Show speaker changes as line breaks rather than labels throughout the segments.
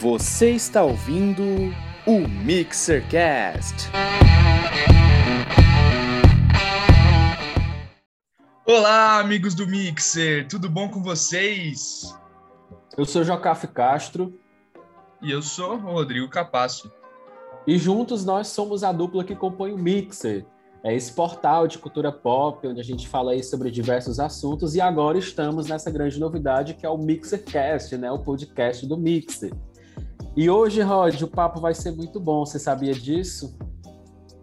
Você está ouvindo o Mixercast.
Olá, amigos do Mixer, tudo bom com vocês?
Eu sou Jocaf Castro.
E eu sou o Rodrigo Capasso.
E juntos nós somos a dupla que compõe o Mixer. É esse portal de cultura pop, onde a gente fala aí sobre diversos assuntos, e agora estamos nessa grande novidade que é o Mixercast, né? O podcast do Mixer. E hoje, Rod, o papo vai ser muito bom. Você sabia disso?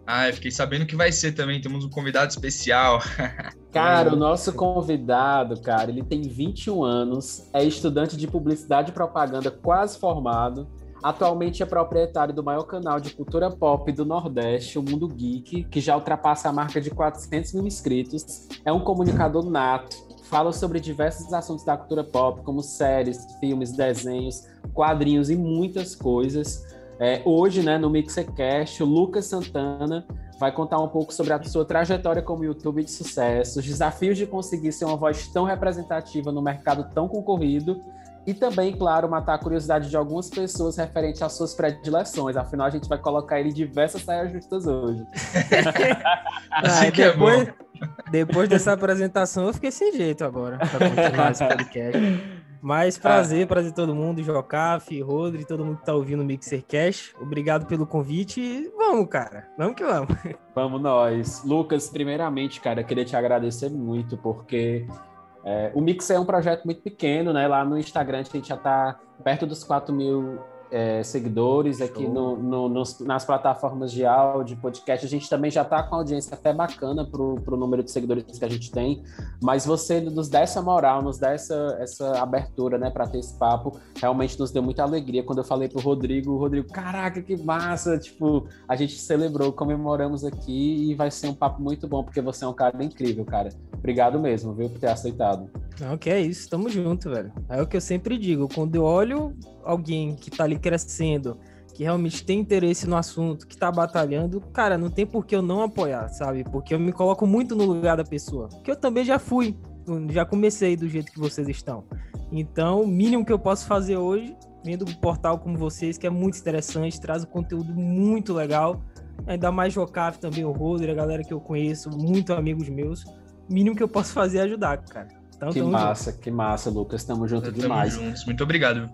Ah, eu fiquei sabendo que vai ser também. Temos um convidado especial.
Cara, o nosso convidado, cara, ele tem 21 anos, é estudante de publicidade e propaganda quase formado. Atualmente é proprietário do maior canal de cultura pop do Nordeste, o Mundo Geek, que já ultrapassa a marca de 400 mil inscritos. É um comunicador nato, fala sobre diversos assuntos da cultura pop, como séries, filmes, desenhos, quadrinhos e muitas coisas. É, hoje, né, no Mixercast, o Lucas Santana vai contar um pouco sobre a sua trajetória como YouTube de sucesso, os desafios de conseguir ser uma voz tão representativa no mercado tão concorrido e também, claro, matar a curiosidade de algumas pessoas referente às suas predileções. Afinal, a gente vai colocar ele em diversas saias justas hoje.
assim que é bom.
Depois dessa apresentação, eu fiquei sem jeito agora para continuar esse podcast. Mas prazer, ah. prazer todo mundo, Jocaf, Rodri, todo mundo que tá ouvindo o Mixer Cash. Obrigado pelo convite e vamos, cara. Vamos que vamos.
Vamos nós. Lucas, primeiramente, cara, queria te agradecer muito, porque é, o Mixer é um projeto muito pequeno, né? Lá no Instagram a gente já tá perto dos 4 mil é, seguidores aqui no, no, nos, nas plataformas de áudio, podcast. A gente também já está com audiência até bacana para o número de seguidores que a gente tem, mas você nos dá essa moral, nos dá essa, essa abertura né, para ter esse papo. Realmente nos deu muita alegria. Quando eu falei para o Rodrigo, o Rodrigo, caraca, que massa! Tipo, a gente celebrou, comemoramos aqui e vai ser um papo muito bom, porque você é um cara incrível, cara. Obrigado mesmo, viu, por ter aceitado.
Não, que é isso, tamo junto, velho. É o que eu sempre digo, quando eu olho alguém que tá ali crescendo, que realmente tem interesse no assunto, que tá batalhando, cara, não tem por que eu não apoiar, sabe? Porque eu me coloco muito no lugar da pessoa. Que eu também já fui, já comecei do jeito que vocês estão. Então, o mínimo que eu posso fazer hoje, vendo um portal como vocês, que é muito interessante, traz um conteúdo muito legal. Ainda mais Jocaf também, o Roder, a galera que eu conheço, muito amigos meus. O mínimo que eu posso fazer é ajudar, cara.
Então, que massa, junto. que massa, Lucas. Tamo junto Tamo demais.
Juntos. Muito obrigado.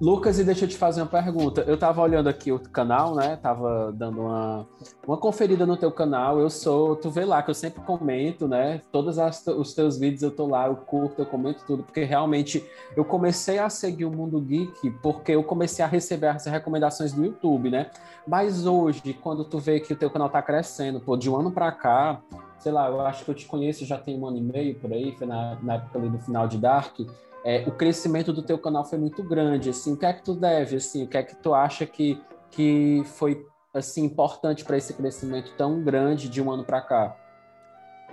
Lucas, e deixa eu te fazer uma pergunta. Eu tava olhando aqui o canal, né? Tava dando uma, uma conferida no teu canal. Eu sou, tu vê lá que eu sempre comento, né? Todos os teus vídeos eu tô lá, eu curto, eu comento tudo, porque realmente eu comecei a seguir o Mundo Geek porque eu comecei a receber as recomendações do YouTube, né? Mas hoje, quando tu vê que o teu canal tá crescendo, pô, de um ano para cá, sei lá, eu acho que eu te conheço já tem um ano e meio por aí, foi na, na época ali do final de Dark é, o crescimento do teu canal foi muito grande, assim, o que é que tu deve, assim, o que é que tu acha que, que foi, assim, importante para esse crescimento tão grande de um ano para cá?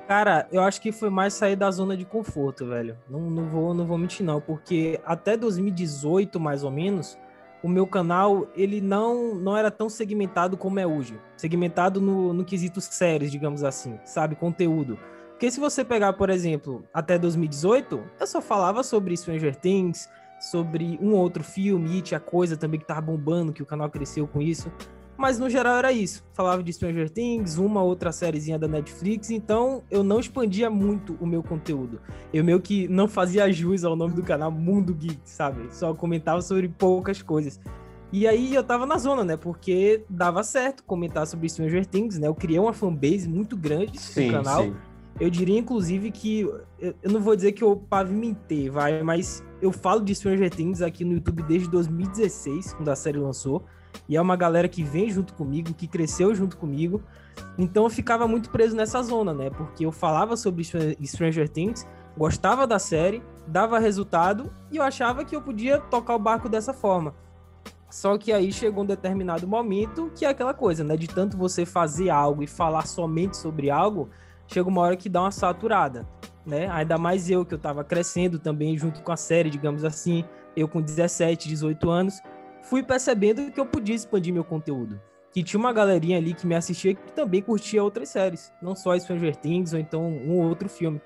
Cara, eu acho que foi mais sair da zona de conforto, velho. Não, não, vou, não vou mentir, não, porque até 2018, mais ou menos, o meu canal, ele não, não era tão segmentado como é hoje. Segmentado no, no quesito séries, digamos assim, sabe? Conteúdo. Porque se você pegar, por exemplo, até 2018, eu só falava sobre Stranger Things, sobre um outro filme, It, a coisa também que tava bombando, que o canal cresceu com isso. Mas no geral era isso. Falava de Stranger Things, uma outra sériezinha da Netflix, então eu não expandia muito o meu conteúdo. Eu meio que não fazia jus ao nome do canal Mundo Geek, sabe? Só comentava sobre poucas coisas. E aí eu tava na zona, né? Porque dava certo comentar sobre Stranger Things, né? Eu criei uma fanbase muito grande sim, no canal. Sim. Eu diria, inclusive, que eu não vou dizer que eu pavimentei, vai, mas eu falo de Stranger Things aqui no YouTube desde 2016, quando a série lançou. E é uma galera que vem junto comigo, que cresceu junto comigo. Então eu ficava muito preso nessa zona, né? Porque eu falava sobre Stranger Things, gostava da série, dava resultado e eu achava que eu podia tocar o barco dessa forma. Só que aí chegou um determinado momento que é aquela coisa, né? De tanto você fazer algo e falar somente sobre algo, chega uma hora que dá uma saturada, né? Ainda mais eu que eu tava crescendo também junto com a série, digamos assim, eu com 17, 18 anos, fui percebendo que eu podia expandir meu conteúdo. Que tinha uma galerinha ali que me assistia que também curtia outras séries, não só Stranger Things ou então um ou outro filme.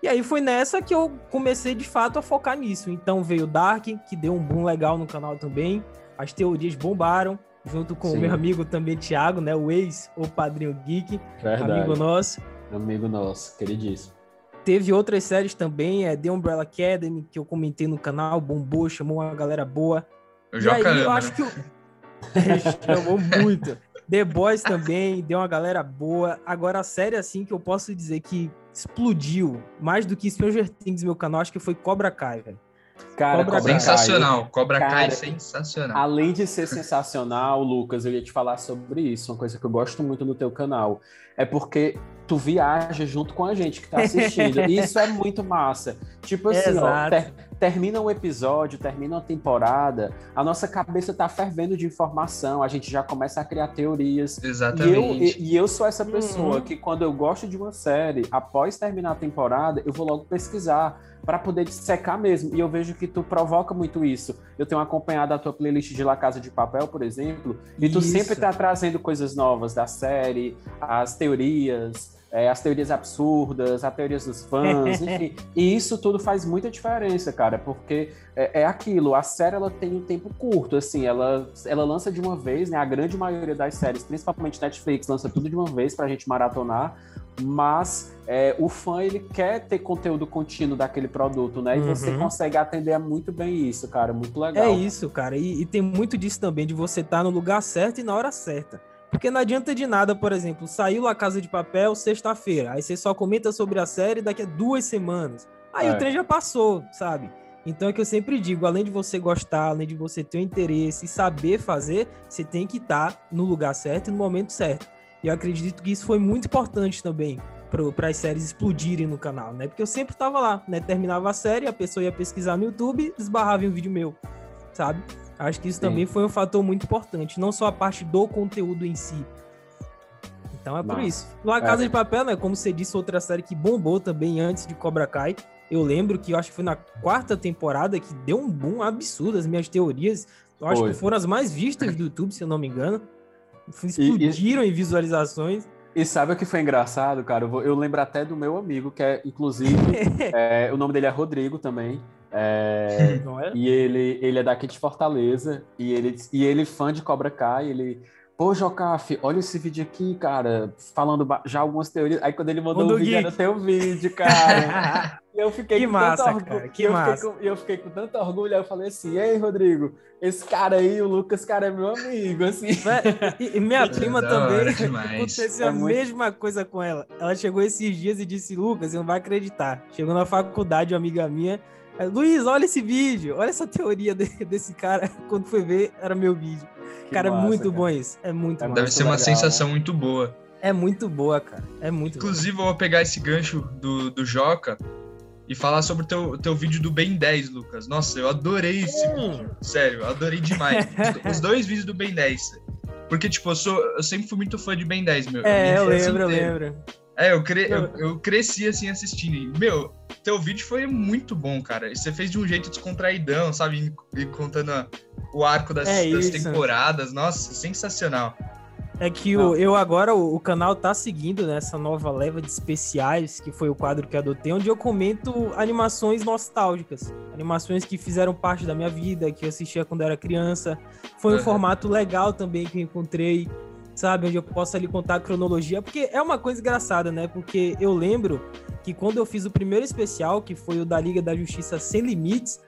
E aí foi nessa que eu comecei de fato a focar nisso. Então veio Dark, que deu um boom legal no canal também. As teorias bombaram, junto com Sim. o meu amigo também, Thiago, né? O ex, o padrinho geek,
Verdade.
amigo nosso.
Amigo nosso, queridíssimo.
Teve outras séries também, é The Umbrella Academy, que eu comentei no canal, bombou, chamou uma galera boa.
Eu já e aí, caramba, eu
acho né? que eu... chamou muito. The Boys também, deu uma galera boa. Agora, a série, assim, que eu posso dizer que explodiu, mais do que Stranger Things meu canal, acho que foi Cobra Kai, velho.
Cara, Cobra sensacional. Kai. Cobra Cara, Kai é sensacional.
Além de ser sensacional, Lucas, eu ia te falar sobre isso. Uma coisa que eu gosto muito no teu canal é porque tu viaja junto com a gente que tá assistindo. isso é muito massa. Tipo assim, ó, ter, termina um episódio, termina uma temporada, a nossa cabeça tá fervendo de informação, a gente já começa a criar teorias.
Exatamente.
E eu, e, e eu sou essa pessoa uhum. que quando eu gosto de uma série, após terminar a temporada, eu vou logo pesquisar para poder secar mesmo. E eu vejo que tu provoca muito isso. Eu tenho acompanhado a tua playlist de La Casa de Papel, por exemplo, e tu isso. sempre tá trazendo coisas novas da série, as teorias, é, as teorias absurdas, as teorias dos fãs, enfim. e isso tudo faz muita diferença, cara, porque é, é, aquilo, a série ela tem um tempo curto, assim, ela, ela lança de uma vez, né? A grande maioria das séries, principalmente Netflix, lança tudo de uma vez pra gente maratonar, mas é, o fã ele quer ter conteúdo contínuo daquele produto, né? E uhum. você consegue atender muito bem isso, cara, muito legal.
É isso, cara, e, e tem muito disso também, de você estar tá no lugar certo e na hora certa. Porque não adianta de nada, por exemplo, saiu a Casa de Papel sexta-feira, aí você só comenta sobre a série daqui a duas semanas. Aí é. o trem já passou, sabe? Então é que eu sempre digo, além de você gostar, além de você ter o interesse e saber fazer, você tem que estar tá no lugar certo e no momento certo. E eu acredito que isso foi muito importante também para as séries explodirem no canal, né? Porque eu sempre estava lá, né? Terminava a série, a pessoa ia pesquisar no YouTube, esbarrava em um vídeo meu, sabe? Acho que isso Sim. também foi um fator muito importante, não só a parte do conteúdo em si. Então é por isso. La Casa é. de Papel, né? Como você disse, outra série que bombou também antes de Cobra Kai. Eu lembro que eu acho que foi na quarta temporada que deu um boom absurdo. As minhas teorias, eu acho foi. que foram as mais vistas do YouTube, se eu não me engano. Explodiram e, e... em visualizações.
E sabe o que foi engraçado, cara? Eu, vou, eu lembro até do meu amigo, que é, inclusive, é, o nome dele é Rodrigo também. É, é? E ele, ele é daqui de Fortaleza, e ele, e ele fã de Cobra Kai, ele... Pô, Jocaf, olha esse vídeo aqui, cara, falando já algumas teorias. Aí quando ele mandou o vídeo, era teu vídeo, cara. eu fiquei
que
com
massa, tanto orgulho. Cara, que
eu
massa.
Fiquei com, eu fiquei com tanto orgulho, aí eu falei assim, ei, Rodrigo, esse cara aí, o Lucas, cara é meu amigo, assim.
E, e minha prima também, aconteceu é a muito... mesma coisa com ela. Ela chegou esses dias e disse, Lucas, você não vai acreditar. Chegou na faculdade, uma amiga minha, Luiz, olha esse vídeo, olha essa teoria de, desse cara. Quando foi ver, era meu vídeo. Que cara, massa, é muito cara. bom isso. É muito
Deve
massa.
ser uma legal, sensação né? muito boa.
É muito boa, cara. É muito
Inclusive, boa. eu vou pegar esse gancho do, do Joca e falar sobre o teu, teu vídeo do Ben 10, Lucas. Nossa, eu adorei esse hum. vídeo. Sério, eu adorei demais. Os dois vídeos do Ben 10. Porque, tipo, eu, sou, eu sempre fui muito fã de Ben 10, meu.
É, eu lembro, eu lembro.
É, eu, cre... eu, eu, cresci assim assistindo. E, meu, teu vídeo foi muito bom, cara. Você fez de um jeito descontraidão, sabe? E contando o arco das, é das temporadas. Nossa, sensacional.
É que o, eu agora, o, o, canal tá seguindo nessa nova leva de especiais, que foi o quadro que adotei, onde eu comento animações nostálgicas. Animações que fizeram parte da minha vida, que eu assistia quando era criança. Foi um uhum. formato legal também que eu encontrei sabe? Onde eu posso ali contar a cronologia, porque é uma coisa engraçada, né? Porque eu lembro que quando eu fiz o primeiro especial, que foi o da Liga da Justiça Sem Limites,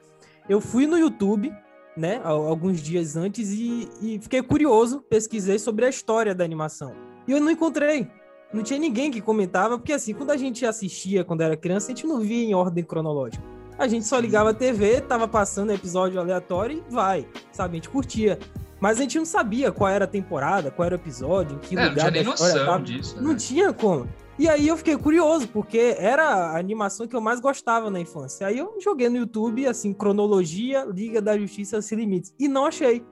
eu fui no YouTube, né, alguns dias antes e, e fiquei curioso, pesquisei sobre a história da animação. E eu não encontrei. Não tinha ninguém que comentava, porque assim, quando a gente assistia quando era criança, a gente não via em ordem cronológica. A gente só ligava a TV, tava passando episódio aleatório e vai, sabe? A gente curtia. Mas a gente não sabia qual era a temporada, qual era o episódio, em que é, lugar
não tinha nem noção tava. disso.
Né? Não tinha como. E aí eu fiquei curioso, porque era a animação que eu mais gostava na infância. Aí eu joguei no YouTube, assim, cronologia, Liga da Justiça Sem Limites. E não achei.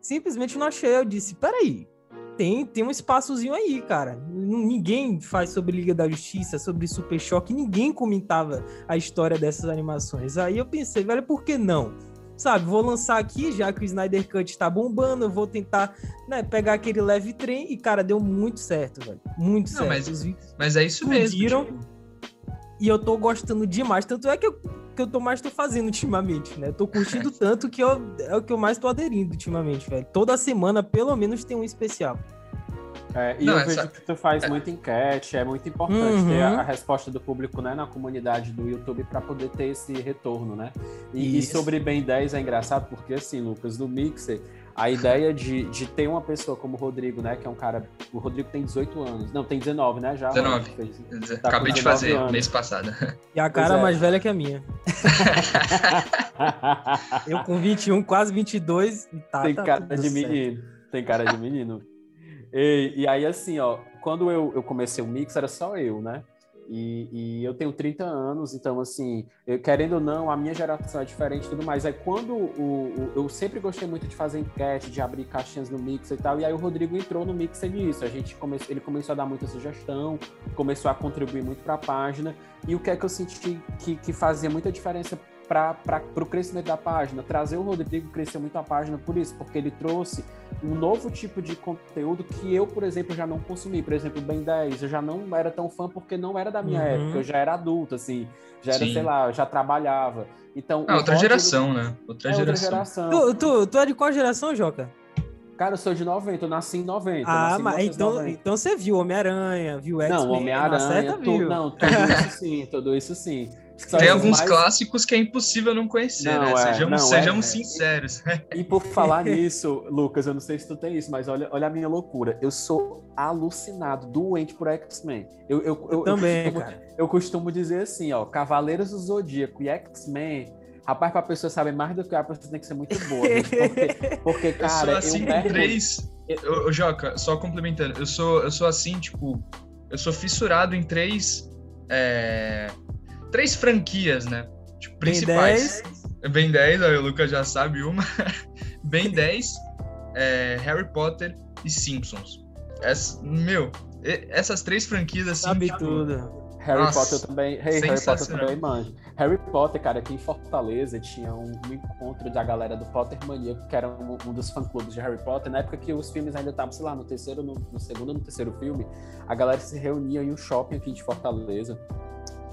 Simplesmente não achei. Eu disse, peraí, tem, tem um espaçozinho aí, cara. Ninguém faz sobre Liga da Justiça, sobre Super Choque, ninguém comentava a história dessas animações. Aí eu pensei, velho, por que não? Sabe, vou lançar aqui, já que o Snyder Cut tá bombando, eu vou tentar, né, pegar aquele leve trem e, cara, deu muito certo, velho. Muito Não, certo.
Mas, mas é isso mesmo. Tipo...
e eu tô gostando demais. Tanto é que eu, que eu tô mais tô fazendo ultimamente, né? Eu tô curtindo tanto que eu, é o que eu mais tô aderindo ultimamente, velho. Toda semana, pelo menos, tem um especial.
É, e
Não,
eu
essa-
vejo que tu faz muita enquete, é muito importante
Uhum.
ter a, a resposta do público né, na comunidade do YouTube para poder ter esse retorno, né? E, e sobre Ben 10 é engraçado porque, assim, Lucas, no Mixer, a ideia de, de ter uma pessoa como o Rodrigo, né? Que é um cara. O Rodrigo tem 18 anos. Não, tem 19, né? Já.
19.
Fez-
Acabei
Tá com
de
19
fazer
anos.
mês passado.
E a cara
é.
mais velha que a minha. Eu com 21, quase 22. e Tá,
tem
tá
cara
tudo
de
certo.
menino. Tem cara de menino. E, e aí, assim, ó, quando eu, eu comecei o Mix, era só eu, né? E, e eu tenho 30 anos, então, assim, eu- querendo ou não, a minha geração é diferente e tudo mais. Aí, quando o, o- eu sempre gostei muito de fazer enquete, de abrir caixinhas no Mix e tal, e aí o Rodrigo entrou no Mix nisso. A gente ele começou a dar muita sugestão, começou a contribuir muito para a página. E o que é que eu senti que, que fazia muita diferença para o crescimento da página? Trazer o Rodrigo cresceu muito a página por isso, porque ele trouxe um novo tipo de conteúdo que eu, por exemplo, já não consumi. Por exemplo, o Ben 10, eu já não era tão fã porque não era da minha
Uhum.
época, eu já era adulto, assim, já era,
Sim.
sei lá, eu já trabalhava. Então,
Ah, outra geração, né? Outra
é outra
geração.
geração.
Tu, tu, tu é de qual geração, Joca?
Cara, eu sou de 90, eu nasci em 90. eu
Ah,
em
mas então,
1990.
então você viu Homem-Aranha, viu X-Men?
Não, Homem-Aranha, tu-
viu?
não, tudo isso sim, tudo isso sim.
Tem alguns
mais-
clássicos que é impossível não conhecer,
Não,
né?
é,
Sejamos,
não,
sejamos
é, é.
sinceros.
E por falar nisso, Lucas, eu não sei se tu tem isso, mas olha, olha a minha loucura. Eu sou alucinado, doente por X-Men. Eu, eu, eu,
Também,
eu, costumo,
cara.
eu costumo dizer assim, ó, Cavaleiros do Zodíaco e X-Men, rapaz, pra pessoa saber mais do que eu, a pessoa tem que ser muito boa. porque, porque,
Eu
cara,
sou assim
eu mergulho-
três. Ô, ô, Joca, só complementando, eu sou, eu sou assim, tipo, eu sou fissurado em três. é, três franquias, né? Tipo,
Ben
principais. Ben 10, aí o Lucas já sabe uma. Ben 10, é, Harry Potter e Simpsons. Essa, meu, essas três franquias assim.
Sabe
tipo,
tudo.
Harry
Nossa,
Potter também. Hey, Harry Potter também, manjo. Harry Potter, cara, aqui em Fortaleza tinha um, um encontro da galera do Potter Mania, que era um, um dos fã-clubes de Harry Potter. Na época que os filmes ainda estavam, sei lá, no terceiro, no, no segundo ou no terceiro filme, a galera se reunia em um shopping aqui de Fortaleza,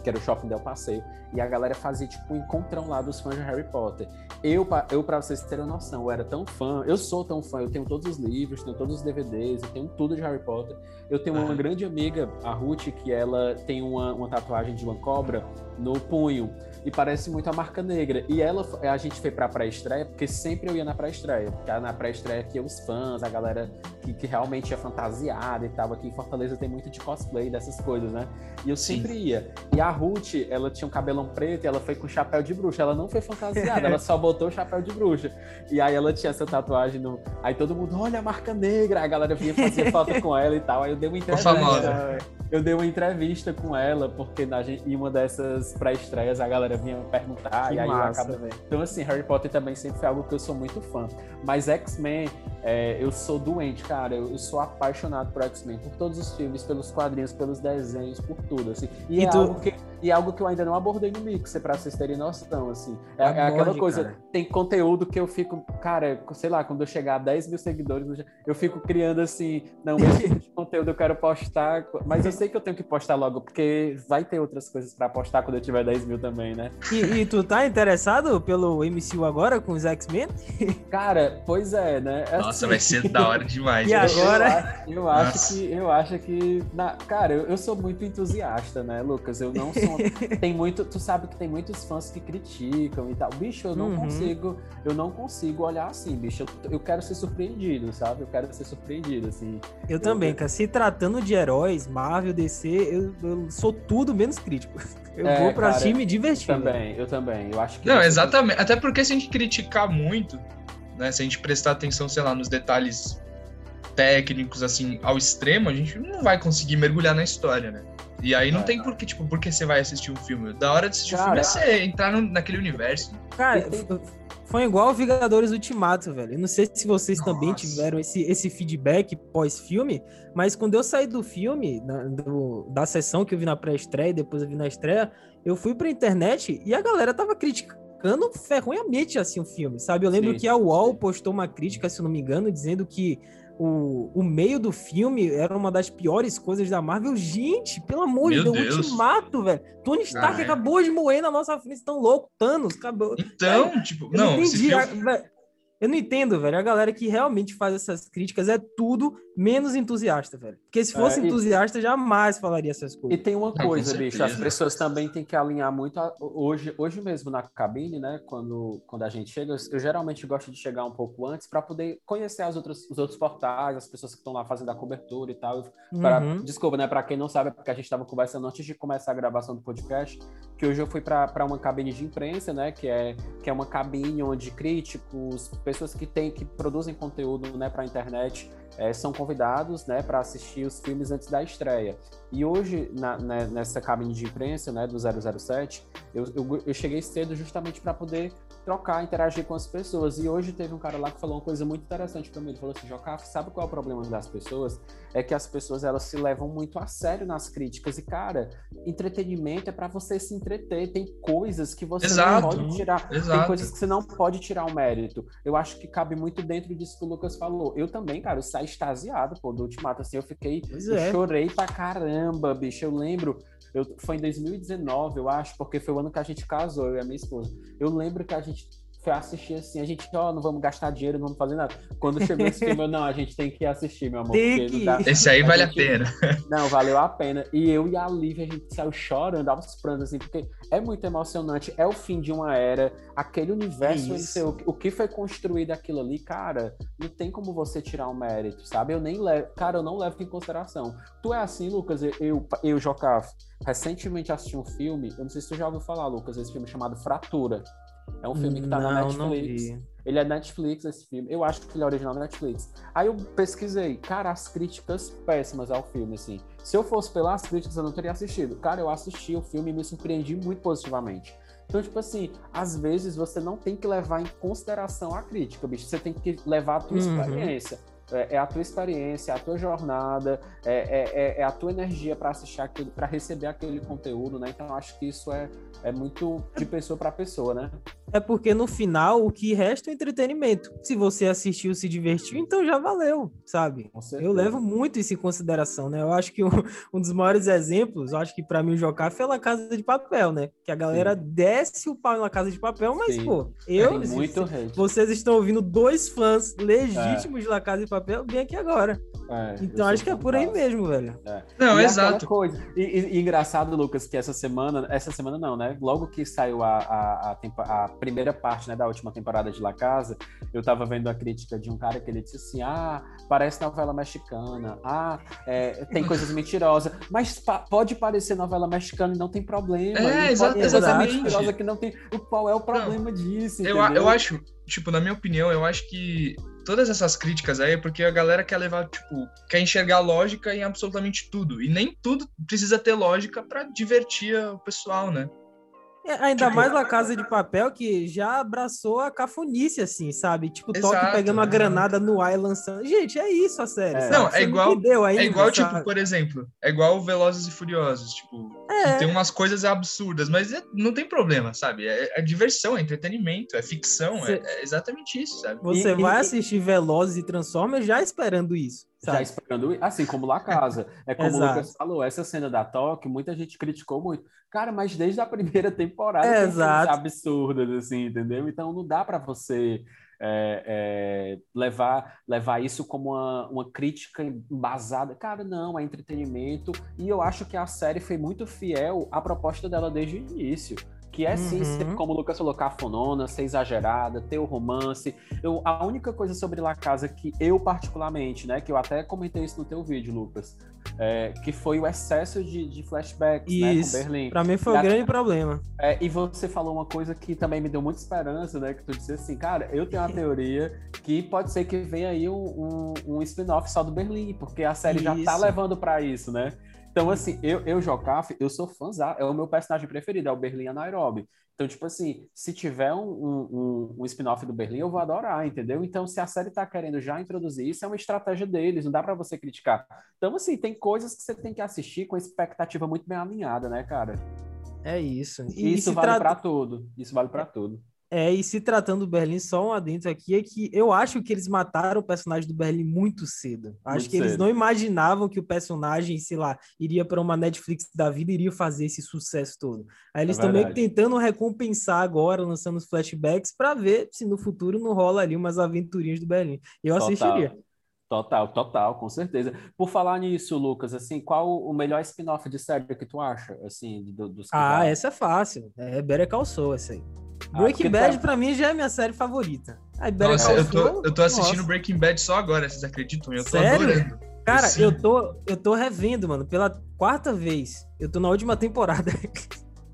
que era o Shopping Del Passeio, e a galera fazia, tipo, um encontrão lá dos fãs de Harry Potter. Eu, eu pra vocês terem noção, eu era tão fã, eu sou tão fã, eu tenho todos os livros, tenho todos os DVDs, eu tenho tudo de Harry Potter. Eu tenho uma
Aham.
grande amiga, a Ruth, que ela tem uma, uma tatuagem de uma cobra no punho. E parece muito a marca negra. E ela, a gente foi pra pré-estreia, porque sempre eu ia na pré-estreia. Porque na pré-estreia aqui os fãs, a galera que, que realmente é fantasiada e tal. Aqui em Fortaleza tem muito de cosplay, dessas coisas, né? E eu
Sim.
sempre ia. E a Ruth, ela tinha um cabelão preto e ela foi com chapéu de bruxa. Ela não foi fantasiada, ela só botou o chapéu de bruxa. E aí ela tinha essa tatuagem no. Aí todo mundo, olha a marca negra. A galera vinha fazer foto com ela e tal. Aí eu dei uma entrevista. Eu dei uma entrevista com ela, porque na, em uma dessas pré-estreias a galera vinha me perguntar,
Que
e aí
massa,
eu acabo. Então, assim, Harry Potter também sempre foi algo que eu sou muito fã. Mas X-Men, é, eu sou doente, cara. Eu, eu sou apaixonado por X-Men, por todos os filmes, pelos quadrinhos, pelos desenhos, por tudo, assim. E,
E
é,
tu-
algo que, e é algo que eu ainda não abordei no Mixer, pra vocês terem noção, assim. É, é aquela coisa,
cara.
tem conteúdo que eu fico, cara, sei lá, quando eu chegar a 10 mil seguidores, eu fico criando assim, não, esse tipo de conteúdo eu quero postar, mas eu sei que eu tenho que postar logo, porque vai ter outras coisas pra postar quando eu tiver 10 mil também, né?
E, e tu tá interessado pelo MCU agora com os X-Men?
Cara, pois é, né?
Nossa,
Assim,
vai ser da hora demais.
E
né?
agora?
Eu, eu acho
Nossa.
que eu acho que na, cara, eu, eu sou muito entusiasta, né, Lucas? Eu não sou tem muito, tu sabe que tem muitos fãs que criticam e tal. Bicho, eu não
Uhum.
consigo, eu não consigo olhar assim, bicho. Eu, eu quero ser surpreendido, sabe? Eu quero ser surpreendido assim.
Eu também, cara. Se tratando de heróis, Marvel, DC, eu, eu sou tudo menos crítico. Eu
É,
vou pra
cara,
assistir e me divertir.
Também, eu também. Eu acho que
Não, exatamente. Até porque se a gente criticar muito, né? Se a gente prestar atenção, sei lá, nos detalhes técnicos, assim, ao extremo, a gente não vai conseguir mergulhar na história, né? E aí não
É.
tem por que, tipo, por que você vai assistir um filme? Da hora de assistir
Cara,
um filme é você entrar no- naquele universo.
Cara, foi igual Vingadores Ultimato, velho. Eu não sei se vocês também
Nossa.
tiveram esse, esse feedback pós-filme, mas quando eu saí do filme, da, do- da sessão que eu vi na pré-estreia, e depois eu vi na estreia, eu fui pra internet e a galera tava criticando ferronhamente assim o filme, sabe? Eu lembro
Sim,
que a UOL
sim.
postou uma crítica, se eu não me engano, dizendo que o, o meio do filme era uma das piores coisas da Marvel. Gente, pelo amor de Deus,
Deus.
ultimato, velho. Tony Stark
Ah, é.
acabou de morrer na nossa frente, tão louco, Thanos, acabou.
Então, tipo,
Eu
não,
entendi.
filme-
Eu não entendo, velho. A galera que realmente faz essas críticas é tudo menos entusiasta, velho. Porque se fosse
É, e-
entusiasta, jamais falaria essas
E
coisas.
tem uma
com
coisa, bicho, as pessoas também têm que alinhar muito. a- hoje, hoje mesmo na cabine, né? Quando, quando a gente chega, eu, eu geralmente gosto de chegar um pouco antes para poder conhecer as outras, os outros portais, as pessoas que estão lá fazendo a cobertura e tal. Pra-
Uhum.
Desculpa, né? Para quem não sabe, é porque a gente estava conversando antes de começar a gravação do podcast, que hoje eu fui para uma cabine de imprensa, né? Que é, que é uma cabine onde críticos, pessoas que têm que produzem conteúdo, né, para a internet, eh, são convidados, né, para assistir os filmes antes da estreia. E hoje na- né, nessa cabine de imprensa, né, do 007, eu, eu, eu cheguei cedo justamente para poder trocar, interagir com as pessoas. E hoje teve um cara lá que falou uma coisa muito interessante para mim. Ele falou assim: Jocaf, sabe qual é o problema das pessoas? É que as pessoas elas se levam muito a sério nas críticas. E, cara, entretenimento é para você se entreter. Tem coisas que você
Exato.
não pode tirar. Tem
Exato.
coisas que você não pode tirar o mérito. Eu acho que cabe muito dentro disso que o Lucas falou. Eu também, cara, eu saí extasiado, pô, do Ultimato. Assim, eu fiquei. Eu
é.
chorei pra caramba, bicho. Eu lembro. Eu, foi em 2019, eu acho, porque foi o ano que a gente casou, eu e a minha esposa. Eu lembro que a gente foi assistir assim, a gente, ó, não vamos gastar dinheiro, não vamos fazer nada. Quando chegou esse filme, eu, não, a gente tem que assistir, meu amor.
Que
dá-.
Esse aí
A
vale a
gente-
pena.
não, valeu a pena. E eu e a Lívia, a gente saiu chorando, aos prantos, assim, porque é muito emocionante. É o fim de uma era. Aquele universo, ser o, o que foi construído aquilo ali, cara, não tem como você tirar o mérito, sabe? Eu nem levo, cara, eu não levo em consideração. Tu é assim, Lucas? Eu, eu, eu Jocaf, recentemente assisti um filme, eu não sei se tu já ouviu falar, Lucas, esse filme chamado Fratura. É um filme que tá na
Não, não
Netflix. Ele é Netflix, esse filme. Eu acho que ele é original da Netflix. Aí eu pesquisei, cara, as críticas péssimas ao filme, assim. Se eu fosse pelas críticas, eu não teria assistido. Cara, eu assisti o filme e me surpreendi muito positivamente. Então, tipo assim, às vezes você não tem que levar em consideração a crítica, bicho. Você tem que levar a tua
Uhum.
experiência. É, é a tua experiência, é a tua jornada, é, é- é- é a tua energia para assistir aquele, para receber aquele conteúdo, né? Então, acho que isso é, é muito de pessoa para pessoa, né?
É porque no final o que resta é entretenimento. Se você assistiu, se divertiu, então já valeu, sabe? Eu levo muito isso em consideração, né? Eu acho que um, um dos maiores exemplos, eu acho que pra mim o Jocaf é La Casa de Papel, né? Que a galera desce o pau na Casa de Papel, mas,
Sim.
pô, eu.
Tem muito hate.
Vocês estão ouvindo dois fãs legítimos de La Casa de Papel, bem aqui agora.
É,
Então acho que é por aí mesmo, velho.
Não,
E
exato.
aquela Coisa. E, e- e engraçado, Lucas, que essa semana, essa semana não, né? Logo que saiu a, a, a, tempo- a primeira parte né, da última temporada de La Casa, eu tava vendo a crítica de um cara que ele disse assim: ah, parece novela mexicana, ah, é, tem coisas mentirosas, mas pa- pode parecer novela mexicana e não tem problema.
É, exa-
exatamente.
mentirosa que não tem. O qual é o problema disso?
Eu, eu acho, tipo, na minha opinião, eu acho que todas essas críticas aí é porque a galera quer levar, tipo, quer enxergar lógica em absolutamente tudo. E nem tudo precisa ter lógica pra divertir o pessoal, né?
É, ainda
Tipo-
mais La Casa de Papel, que já abraçou a cafonice, assim, sabe? Tipo, Toque pegando uma
exato.
granada no ar e lançando. Gente, é isso a série.
É.
Não, é igual-
entendeu ainda,
É igual,
sabe?
tipo, por exemplo, é igual Velozes e Furiosos, tipo,
É.
tem umas coisas absurdas, mas é- não tem problema, sabe? É, é diversão, é entretenimento, é ficção,
Cê-
é, é exatamente isso, sabe?
Você
e-
vai
e-
assistir Velozes e Transformers já esperando isso,
Já
sabe?
esperando, assim como La Casa. É como o. Lucas falou, essa cena da Tóquio, muita gente criticou muito. Cara, mas desde a primeira temporada
É, exato.
absurdas, assim, entendeu? Então não dá para você é, é, levar, levar isso como uma, uma crítica embasada. Cara, não, é entretenimento. E eu acho que a série foi muito fiel à proposta dela desde o início. Que é sim,
Uhum.
como o Lucas falou, cafonona, ser exagerada, ter o romance, eu, a única coisa sobre La Casa que eu particularmente, né, que eu até comentei isso no teu vídeo, Lucas, é, que foi o excesso de, de flashbacks, né, com
Isso.
Berlim.
Pra mim foi o grande problema.
É, e você falou uma coisa que também me deu muita esperança, né, que tu disse assim, cara, eu tenho uma teoria que pode ser que venha aí um, um, um spin-off só do Berlim, porque a série já tá
Isso.
levando pra isso, né? Então, assim, eu, eu Jocaf, eu sou fãzão, é o meu personagem preferido, é o Berlim Nairobi. Então, tipo assim, se tiver um, um, um- spin-off do Berlim, eu vou adorar, entendeu? Então, se a série tá querendo já introduzir isso, é uma estratégia deles, não dá pra você criticar. Então, assim, tem coisas que você tem que assistir com a expectativa muito bem alinhada, né, cara?
É isso.
E isso vale
trata-
pra tudo. Isso vale pra tudo.
É, e se tratando do Berlim, só um adentro aqui é que eu acho que eles mataram o personagem do Berlim muito cedo. Acho
Muito
que eles
cedo.
não imaginavam que o personagem, sei lá, iria para uma Netflix da vida e iria fazer esse sucesso todo. Aí eles
É
estão meio que tentando recompensar agora, lançando os flashbacks, para ver se no futuro não rola ali umas aventurinhas do Berlim. Eu assistiria.
Total, total, com certeza. Por falar nisso, Lucas, assim, qual o melhor spin-off de série que tu acha, assim, do- dos
Ah, essa é fácil. É Better Call Saul, essa aí.
Ah,
Breaking
porque
Bad,
tá-
pra mim, já é minha série favorita. Aí,
Nossa,
Call
eu tô,
Saul,
eu tô assistindo
nossa.
Breaking Bad só agora, vocês acreditam? Eu tô
Sério?
adorando.
Cara,
Sim.
eu tô, eu tô revendo, mano, pela quarta vez. Eu tô na última temporada.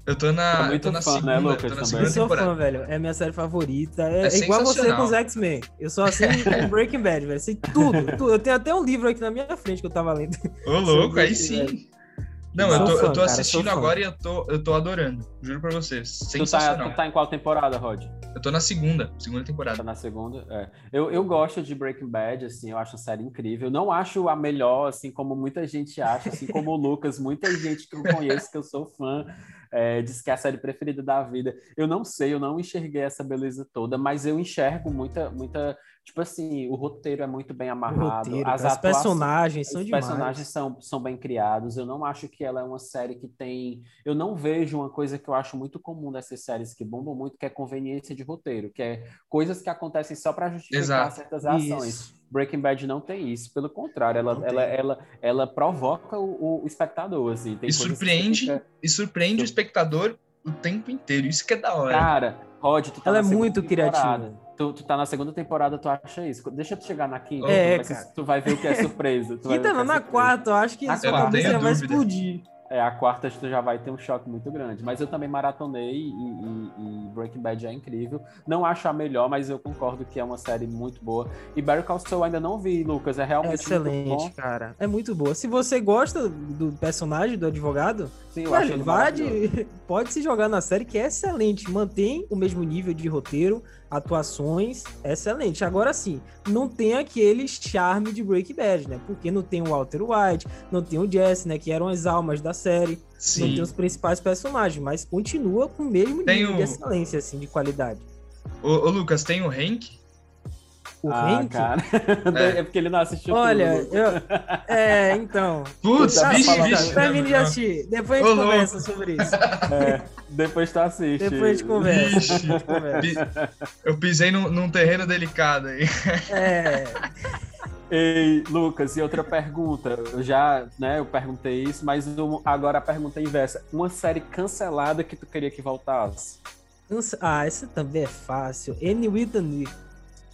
Eu tô
Tá
na, eu
muito
tô na
fã, né,
segunda,
Lucas,
tô na
também?
segunda
Eu sou
temporada.
fã, velho. É minha série favorita. É,
É
igual você com os X-Men. Eu sou assim com Breaking Bad, velho. Sei tudo, tudo. Eu tenho até um livro aqui na minha frente que eu tava lendo.
Ô, louco, aí sim. Não, eu tô,
fã,
eu tô
cara,
assistindo
fã.
agora e eu tô, eu tô adorando. Juro pra vocês.
Tu tá,
Sensacional.
tu tá em qual temporada, Rod?
Eu tô na segunda, segunda
Tá
temporada.
na segunda? É. Eu, eu gosto de Breaking Bad, assim, eu acho a série incrível. Não acho a melhor, assim, como muita gente acha, assim como o Lucas, muita gente que eu conheço, que eu sou fã, é, diz que é a série preferida da vida. Eu não sei, eu não enxerguei essa beleza toda, mas eu enxergo muita, muita, tipo assim, o roteiro é muito bem
O
amarrado,
roteiro,
as
os
atuações-
personagens são
os
demais.
personagens são, são bem criados. Eu não acho que ela é uma série que tem. Eu não vejo uma coisa que eu acho muito comum dessas séries que bombam muito, que é conveniência de roteiro, que é coisas que acontecem só para justificar
Exato.
certas ações.
Isso.
Breaking Bad não tem isso, pelo contrário, ela, ela, ela, ela provoca o, o espectador. Assim, tem
E surpreende,
fica-
e surpreende o espectador o tempo inteiro. Isso que é da hora.
Cara, Rod, tu tá
Ela é muito
temporada.
criativa.
Tu, tu tá na segunda temporada, tu acha isso. Deixa tu chegar na quinta,
É,
tu, vai,
cara.
tu vai ver o que é surpresa. Tu
Quinta
que
não,
é
na
surpresa.
quarta, eu acho que
Na
sua cabeça vai explodir.
É, a quarta tu já vai ter um choque muito grande. Mas eu também maratonei e, e- e Breaking Bad é incrível. Não acho a melhor, mas eu concordo que é uma série muito boa. E Barry Call Saul eu ainda não vi, Lucas. É
É
realmente muito
excelente,
bom.
cara. É muito boa. Se você gosta do personagem, do advogado,
Sim, eu acho
velho, pode se jogar na série, que é excelente. Mantém o mesmo nível de roteiro, atuações, é excelente. Agora sim, não tem aquele charme de Breaking Bad, né? Porque não tem o Walter White, não tem o Jesse, né? Que eram as almas da série. Não
Sim.
tem os principais personagens, mas continua com o mesmo
Tem
nível
o-
de excelência, assim, de qualidade.
Ô, ô, Lucas, tem o Hank?
O
ah,
Hank,
cara.
É.
É. porque ele não assistiu
olha,
tudo.
eu... é, então...
Putz,
Tá, fala,
vixe.
Termine de assistir. Depois a
Ô,
gente
louco.
conversa sobre isso.
É, depois tu assiste.
Depois a gente conversa.
Vixe.
A gente conversa.
Eu pisei num, num terreno delicado aí.
É,
Ei, Lucas, e outra pergunta. Eu já, né, eu perguntei isso, mas agora a pergunta é inversa. Uma série cancelada que tu queria que voltasse?
Ah, essa também é fácil. Annie with the Knee.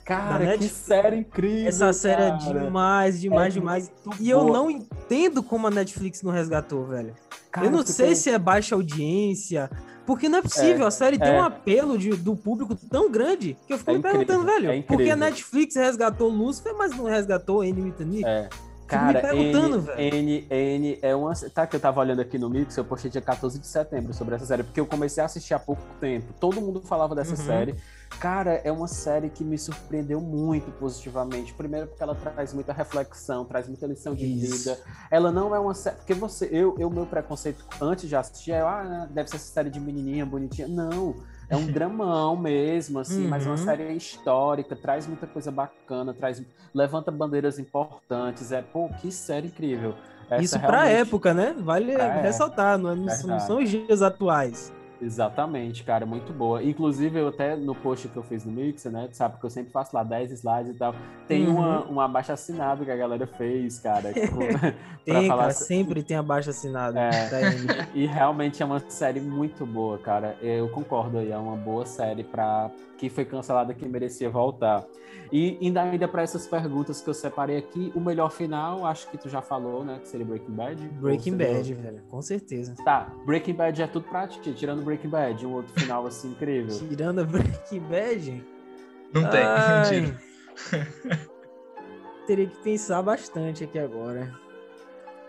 Cara, que série incrível,
Essa série é
cara.
demais, demais,
É
demais. E eu não entendo como a Netflix não resgatou, velho.
Cara,
eu não sei
tem-
se é baixa audiência. Porque não é possível,
É,
a série tem
é.
um apelo de- do público tão grande que eu fico
É
me
incrível,
perguntando, velho,
é
por que a. Netflix resgatou Lucifer, mas não resgatou the Knee?
É.
me
Cara,
perguntando,
N,
velho.
N, N é uma. Tá, que eu tava olhando aqui no Mix, eu postei dia 14 de setembro sobre essa série, porque eu comecei a assistir há pouco tempo. Todo mundo falava dessa
Uhum.
série. Cara, é uma série que me surpreendeu muito positivamente. Primeiro, porque ela traz muita reflexão, traz muita lição de
Isso.
vida. Ela não é uma série. Porque você, eu, eu, meu preconceito antes de assistir é, ah, deve ser essa série de menininha bonitinha. Não. É um dramão mesmo, assim, mas é uma
Uhum.
série histórica, traz muita coisa bacana, traz, levanta bandeiras importantes. É, pô, que série incrível. Essa
Isso pra
realmente-
época, né? Vale
É,
ressaltar, não, é- não são os dias atuais.
Exatamente, cara, muito boa. Inclusive, eu até no post que eu fiz no Mixer, né? Tu sabe que eu sempre faço lá 10 slides e tal. Tem
Uhum.
uma, uma abaixo assinado que a galera fez, cara. tipo,
Tem,
falar
cara, sempre tem abaixo assinado.
É.
da Annie.
E realmente é uma série muito boa, cara. Eu concordo aí, é uma boa série para que foi cancelada que merecia voltar. E ainda ainda para essas perguntas que eu separei aqui, o melhor final, acho que tu já falou, né, que seria Breaking Bad.
Breaking Bad, velho, com certeza.
Tá, Breaking Bad é tudo pra ti, tirando Breaking Bad, um outro final assim incrível.
Tirando a Breaking Bad.
Não tem,
ai,
mentira.
Teria que pensar bastante aqui agora.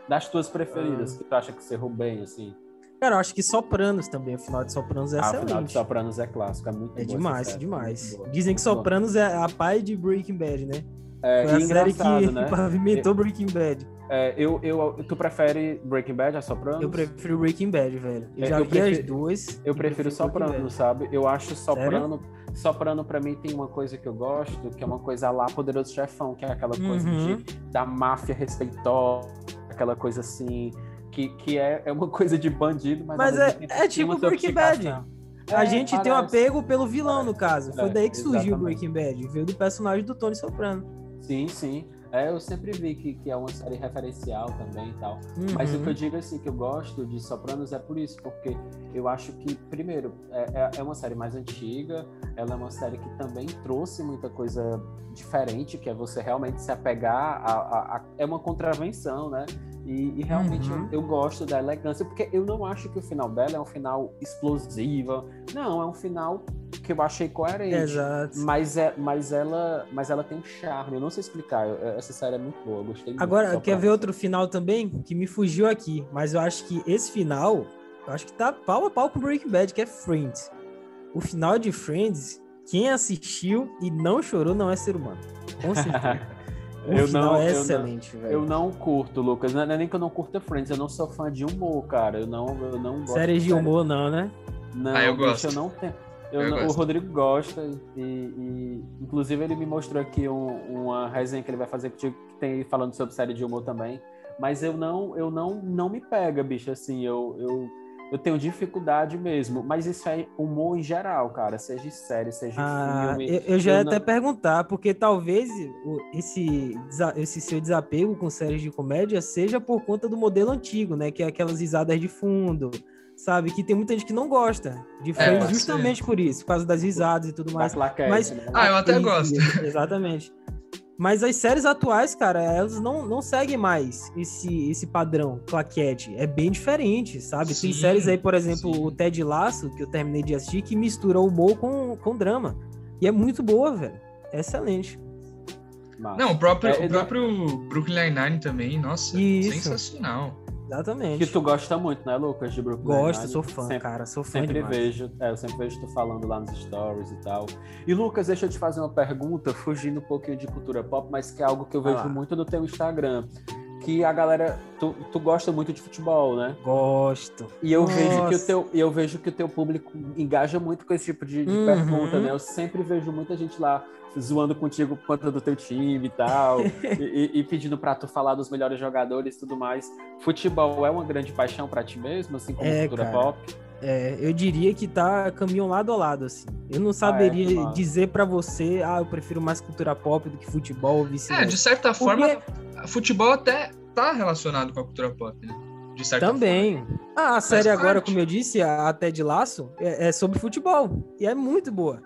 Das tuas
Ah.
preferidas, que tu acha que você errou bem, assim.
Cara, eu acho que Sopranos também. O final de Sopranos é
ah, o final de
excelente.
Sopranos é clássico, é muito
É demais,
série,
demais. Dizem que. Sopranos é a pai de Breaking Bad, né?
É,
Foi a série que
né?
pavimentou Breaking Bad.
É, eu, eu, tu prefere Breaking Bad a Sopranos?
Eu prefiro Breaking Bad, velho. Eu
É,
já
eu
vi
prefiro-
as duas.
Eu prefiro
Breaking
Soprano, sabe? Eu acho Soprano. Soprano, pra mim, tem uma coisa que eu gosto, que é uma coisa lá Poderoso Chefão, que é aquela coisa
Uhum.
de, da máfia respeitosa, aquela coisa assim, que, que é, é uma coisa de bandido, mas.
Mas é- é tipo Breaking Bad.
sofisticação.
A
É,
gente tem um
parece.
apego pelo vilão, no caso. Foi
É,
daí que surgiu o. Breaking Bad. Veio do personagem do Tony Soprano.
Sim, sim. É, eu sempre vi que, que é uma série referencial também e tal. Mas o
Uhum.
que eu digo assim, que eu gosto de Sopranos é por isso, porque eu acho que, primeiro, é, é- é uma série mais antiga, ela é uma série que também trouxe muita coisa diferente, que é você realmente se apegar a. a- a- é uma contravenção, né? E, e realmente
Uhum.
eu, eu gosto da elegância, porque eu não acho que o final dela é um final explosivo. Não, é um final que eu achei coerente.
Exato.
Mas, é, mas, ela, mas ela tem um charme, eu não sei explicar. Essa série é muito boa, eu gostei muito.
Agora, quer ver outro final também? Que me fugiu aqui. Mas eu acho que esse final, eu acho que tá pau a pau com Breaking Bad, que é Friends. O final de Friends, quem assistiu e não chorou não é ser humano. Com certeza. O
Eu
final
não-
é
eu não-
excelente, velho.
Eu não curto, Lucas. Não é nem que eu não curto Friends, eu não sou fã de humor, cara. Eu não, eu não gosto.
Séries de
série-
humor, não, né?
Não,
Ah, eu
bicho,
gosto.
eu não tenho. eu não- o. Rodrigo gosta e, e, inclusive ele me mostrou aqui um- uma resenha que ele vai fazer contigo que tem falando sobre série de humor também. Mas eu não, eu não, não me pega, bicho. Assim, eu, eu, eu tenho dificuldade mesmo. Mas isso é humor em geral, cara. Seja série, seja
Ah,
filme.
eu, eu já
eu
ia
não-
até perguntar, porque talvez esse, esse seu desapego com séries de comédia seja por conta do modelo antigo, né? Que é aquelas risadas de fundo, sabe? Que tem muita gente que não gosta de Friends
pode
justamente por isso, por causa das risadas e tudo mais.
claquete,
mas-
né?
Ah, eu até gosto.
Exatamente. Mas as séries atuais, cara, elas não, não seguem mais esse, esse padrão claquete. É bem diferente, sabe? Tem
Sim,
séries aí, por exemplo,
sim.
o Ted Lasso, que eu terminei de assistir, que mistura humor com, com drama. E é muito boa, velho. É excelente.
Não, o próprio,
É,
o
é-
próprio Brooklyn Nine-Nine também, nossa,
Isso.
sensacional.
Exatamente.
Que tu gosta muito, né, Lucas, de Brooklyn
Gosto, sou fã,
Sempre-
cara. Sou fã
Sempre
demais.
vejo, é, eu sempre vejo tu falando lá nos stories e tal. E Lucas, deixa eu te fazer uma pergunta, fugindo um pouquinho de cultura pop, mas que é algo que eu vejo
lá.
muito no teu Instagram. Que a galera. Tu, tu gosta muito de futebol, né?
Gosto.
E eu vejo que o teu, eu vejo que o teu público engaja muito com esse tipo de, de
Uhum.
pergunta, né? Eu sempre vejo muita gente lá zoando contigo por conta do teu time e tal, e, e- pedindo pra tu falar dos melhores jogadores e tudo mais. Futebol é uma grande paixão pra ti mesmo, assim como
É,
cultura
cara.
pop?
É, eu diria que tá caminham lado a lado, assim. Eu não saberia
Ah, massa.
dizer pra você, ah, eu prefiro mais cultura pop do que futebol, ou
É, de certa
Porque-
forma, futebol até tá relacionado com a cultura pop, né? De certa
Também. Ah, a série agora,
parte.
como eu disse, a a Ted Laço, é, é sobre futebol. E é muito boa.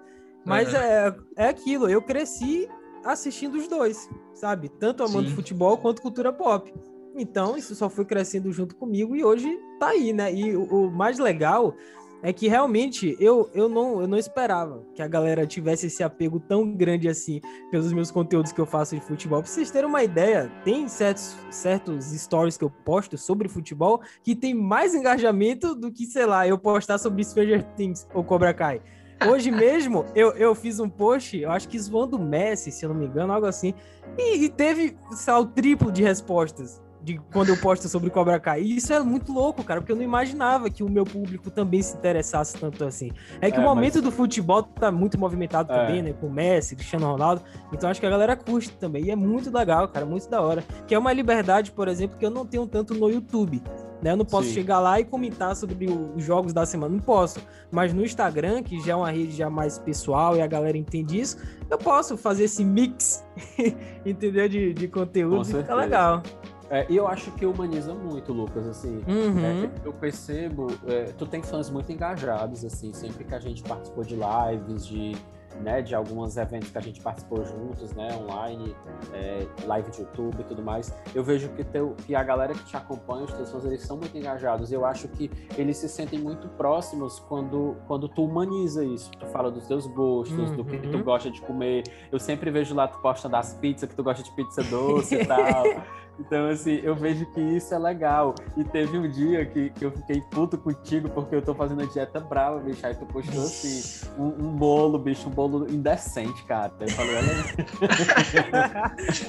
Mas
Uhum.
é, é aquilo, eu cresci assistindo os dois, sabe? Tanto amando
Sim.
futebol quanto cultura pop. Então, isso só foi crescendo junto comigo e hoje tá aí, né? E o, o mais legal é que realmente eu, eu, não, eu não esperava que a galera tivesse esse apego tão grande assim pelos meus conteúdos que eu faço de futebol. Pra vocês terem uma ideia, tem certos, certos stories que eu posto sobre futebol que tem mais engajamento do que, sei lá, eu postar sobre Stranger Things ou Cobra Kai. Hoje mesmo, eu, eu fiz um post, eu acho que zoando o Messi, se eu não me engano, algo assim, e, e teve, sei lá, o triplo de respostas de quando eu posto sobre Cobra Kai. E isso é muito louco, cara, porque eu não imaginava que o meu público também se interessasse tanto assim. É que
É,
o momento
mas-
do futebol tá muito movimentado
É.
também, né? Com o Messi, Cristiano Ronaldo. Então acho que a galera curte também. E é muito legal, cara, muito da hora. Que é uma liberdade, por exemplo, que eu não tenho tanto no YouTube. Né? Eu não posso
Sim.
chegar lá e comentar sobre os jogos da semana. Não posso. Mas no Instagram, que já é uma rede já mais pessoal e a galera entende isso, eu posso fazer esse mix, entendeu? De, de conteúdo e fica legal.
É, e eu acho que humaniza muito, Lucas, assim.
Uhum.
É, eu percebo, é, tu tem fãs muito engajados, assim, sempre que a gente participou de lives, de, né, de alguns eventos que a gente participou juntos, né, online, é, live de YouTube e tudo mais, eu vejo que, teu, que a galera que te acompanha, os teus fãs, eles são muito engajados. Eu acho que eles se sentem muito próximos quando, quando tu humaniza isso. Tu fala dos teus gostos, do que tu
Uhum.
gosta de comer. Eu sempre vejo lá tu posta das pizzas, que tu gosta de pizza doce e tal. Então, assim, eu vejo que isso é legal. E teve um dia que, que eu fiquei puto contigo porque eu tô fazendo a dieta brava, bicho. Aí tu postou assim, um, um bolo, bicho, um bolo indecente, cara. Eu falei, olha aí.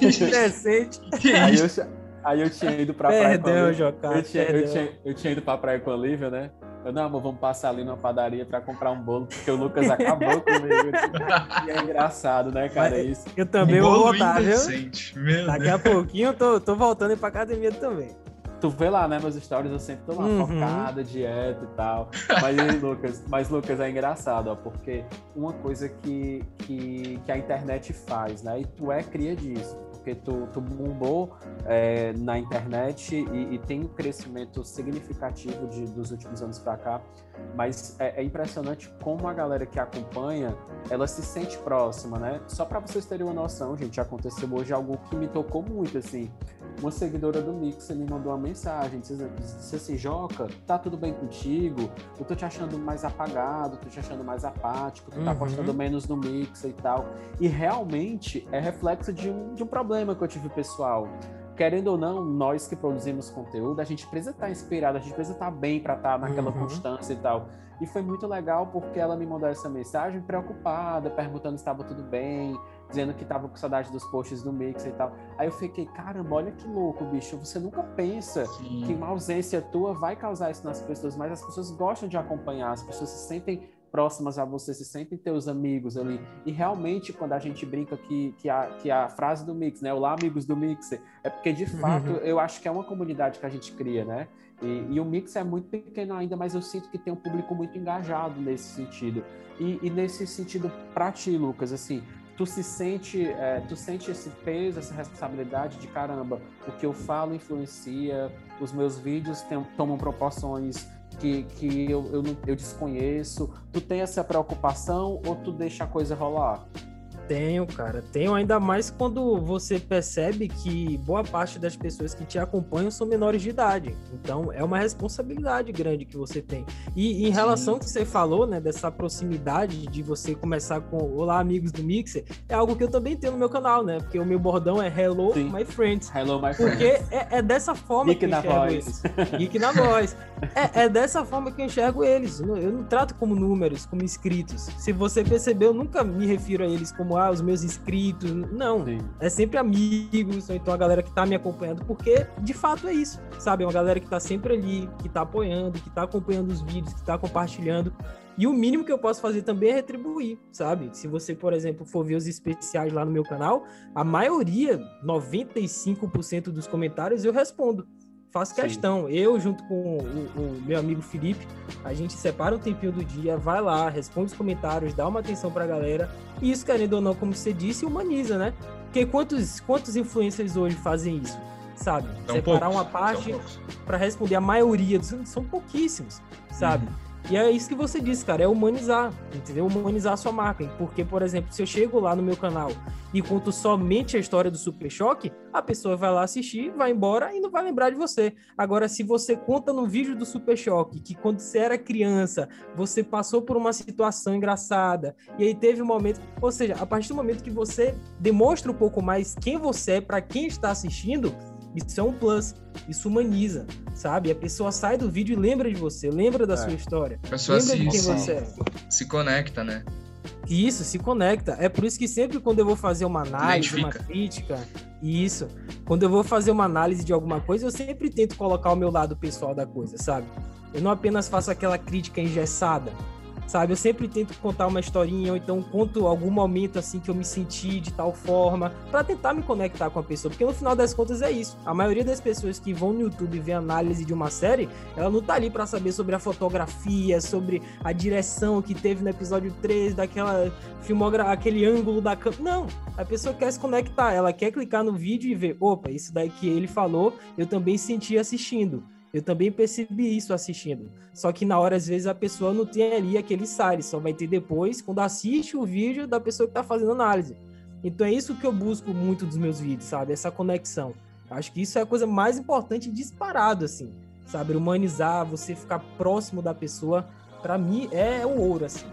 Indecente.
Que
Aí eu, Aí eu tinha ido pra praia com a
Perdão,
Lívia.
Jocá.
Eu tinha, eu, tinha, eu tinha ido pra praia com a Lívia, né? Eu, não, amor, vamos passar ali numa padaria pra comprar um bolo, porque o Lucas acabou comigo. E é engraçado, né, cara?
Mas-
Isso.
Eu também vou
Bolo
voltar, viu?
Meu
Daqui
Deus.
a pouquinho eu tô, tô voltando pra academia também.
Tu vê lá, né, meus stories, eu sempre tô lá
Uhum.
focada, dieta e tal. Mas Lucas, mas Lucas é engraçado, ó, porque uma coisa que, que, que a internet faz, né? E tu é cria disso, porque tu, tu bombou é, na internet e, e tem um crescimento significativo de, dos últimos anos pra cá. Mas é, é impressionante como a galera que acompanha, ela se sente próxima, né? Só para vocês terem uma noção, gente, aconteceu hoje algo que me tocou muito, assim. Uma seguidora do Mix me mandou uma mensagem, disse, disse assim, Joca, tá tudo bem contigo? Eu tô te achando mais apagado, tô te achando mais apático, tu tá
Uhum.
postando menos no Mix e tal. E realmente é reflexo de um, de um problema que eu tive pessoal. Querendo ou não, nós que produzimos conteúdo, a gente precisa estar inspirado, a gente precisa estar bem para estar naquela
Uhum.
constância e tal. E foi muito legal porque ela me mandou essa mensagem preocupada, perguntando se estava tudo bem, dizendo que estava com saudade dos posts do Mix e tal. Aí eu fiquei, caramba, olha que louco, bicho. Você nunca pensa
Sim.
que uma ausência tua vai causar isso nas pessoas, mas as pessoas gostam de acompanhar, as pessoas se sentem próximas a você, se sentem teus amigos ali. E realmente, quando a gente brinca que, que, a, que a frase do Mix, né? Olá, amigos do Mixer, é porque de fato
Uhum.
eu acho que é uma comunidade que a gente cria, né? E, e o Mix é muito pequeno ainda, mas eu sinto que tem um público muito engajado nesse sentido. E, e nesse sentido, pra ti, Lucas, assim, tu se sente, é, tu sente esse peso, essa responsabilidade de caramba, o que eu falo influencia, os meus vídeos tem- tomam proporções que, que eu, eu, eu desconheço. Tu tem essa preocupação ou tu deixa a coisa rolar?
Tenho, cara. Tenho ainda mais quando você percebe que boa parte das pessoas que te acompanham são menores de idade. Então é uma responsabilidade grande que você tem. E em relação ao que você falou, né, dessa proximidade de você começar com Olá, amigos do Mixer, é algo que eu também tenho no meu canal, né? Porque o meu bordão é Hello,
Sim.
my friends.
Hello, my friend.
Porque é, é dessa forma
Nick
que eu enxergo
voz.
eles. Geek na voz. É, é dessa forma que eu enxergo eles. Eu não, eu não trato como números, como inscritos. Se você percebeu, eu nunca me refiro a eles como ah, os meus inscritos. Não.
Sim.
É sempre amigos, ou então a galera que tá me acompanhando, porque de fato é isso, sabe? É uma galera que tá sempre ali, que tá apoiando, que tá acompanhando os vídeos, que tá compartilhando. E o mínimo que eu posso fazer também é retribuir, sabe? Se você, por exemplo, for ver os especiais lá no meu canal, a maioria, 95% dos comentários eu respondo. Faço
Sim.
questão. Eu, junto com o, o meu amigo Felipe, a gente separa um tempinho do dia, vai lá, responde os comentários, dá uma atenção pra galera. E isso, querendo ou não, como você disse, humaniza, né? Porque quantos, quantos influencers hoje fazem isso? Sabe?
São
Separar
poucos,
uma parte para responder a maioria dos são pouquíssimos, sabe? E é isso que você disse, cara, é humanizar, entendeu? Humanizar a sua marca. Porque, por exemplo, se eu chego lá no meu canal e conto somente a história do Super Choque, a pessoa vai lá assistir, vai embora e não vai lembrar de você. Agora, se você conta no vídeo do Super Choque que quando você era criança, você passou por uma situação engraçada e aí teve um momento, ou seja, a partir do momento que você demonstra um pouco mais quem você é para quem está assistindo, isso é um plus, isso humaniza, sabe? A pessoa sai do vídeo e lembra de você, lembra da
É.
sua história,
A pessoa
lembra
se,
de quem
se,
você é.
se conecta, né?
Isso, se conecta. É por isso que sempre quando eu vou fazer uma análise, uma
Identifica.
crítica, isso, quando eu vou fazer uma análise de alguma coisa, eu sempre tento colocar o meu lado pessoal da coisa, sabe? Eu não apenas faço aquela crítica engessada, sabe? Eu sempre tento contar uma historinha, ou então conto algum momento assim que eu me senti de tal forma, pra tentar me conectar com a pessoa, porque no final das contas é isso. A maioria das pessoas que vão no YouTube ver análise de uma série, ela não tá ali pra saber sobre a fotografia, sobre a direção que teve no episódio 3, daquela filmogra aquele ângulo da câmera. Não, a pessoa quer se conectar, ela quer clicar no vídeo e ver, opa, isso daí que ele falou, eu também senti assistindo. Eu também percebi isso assistindo. Só que na hora, às vezes, a pessoa não tem ali aquele site, só vai ter depois, quando assiste o vídeo da pessoa que tá fazendo análise. Então é isso que eu busco muito dos meus vídeos, sabe? Essa conexão. Acho que isso é a coisa mais importante disparado, assim. Sabe? Humanizar, você ficar próximo da pessoa, pra mim é o ouro, assim.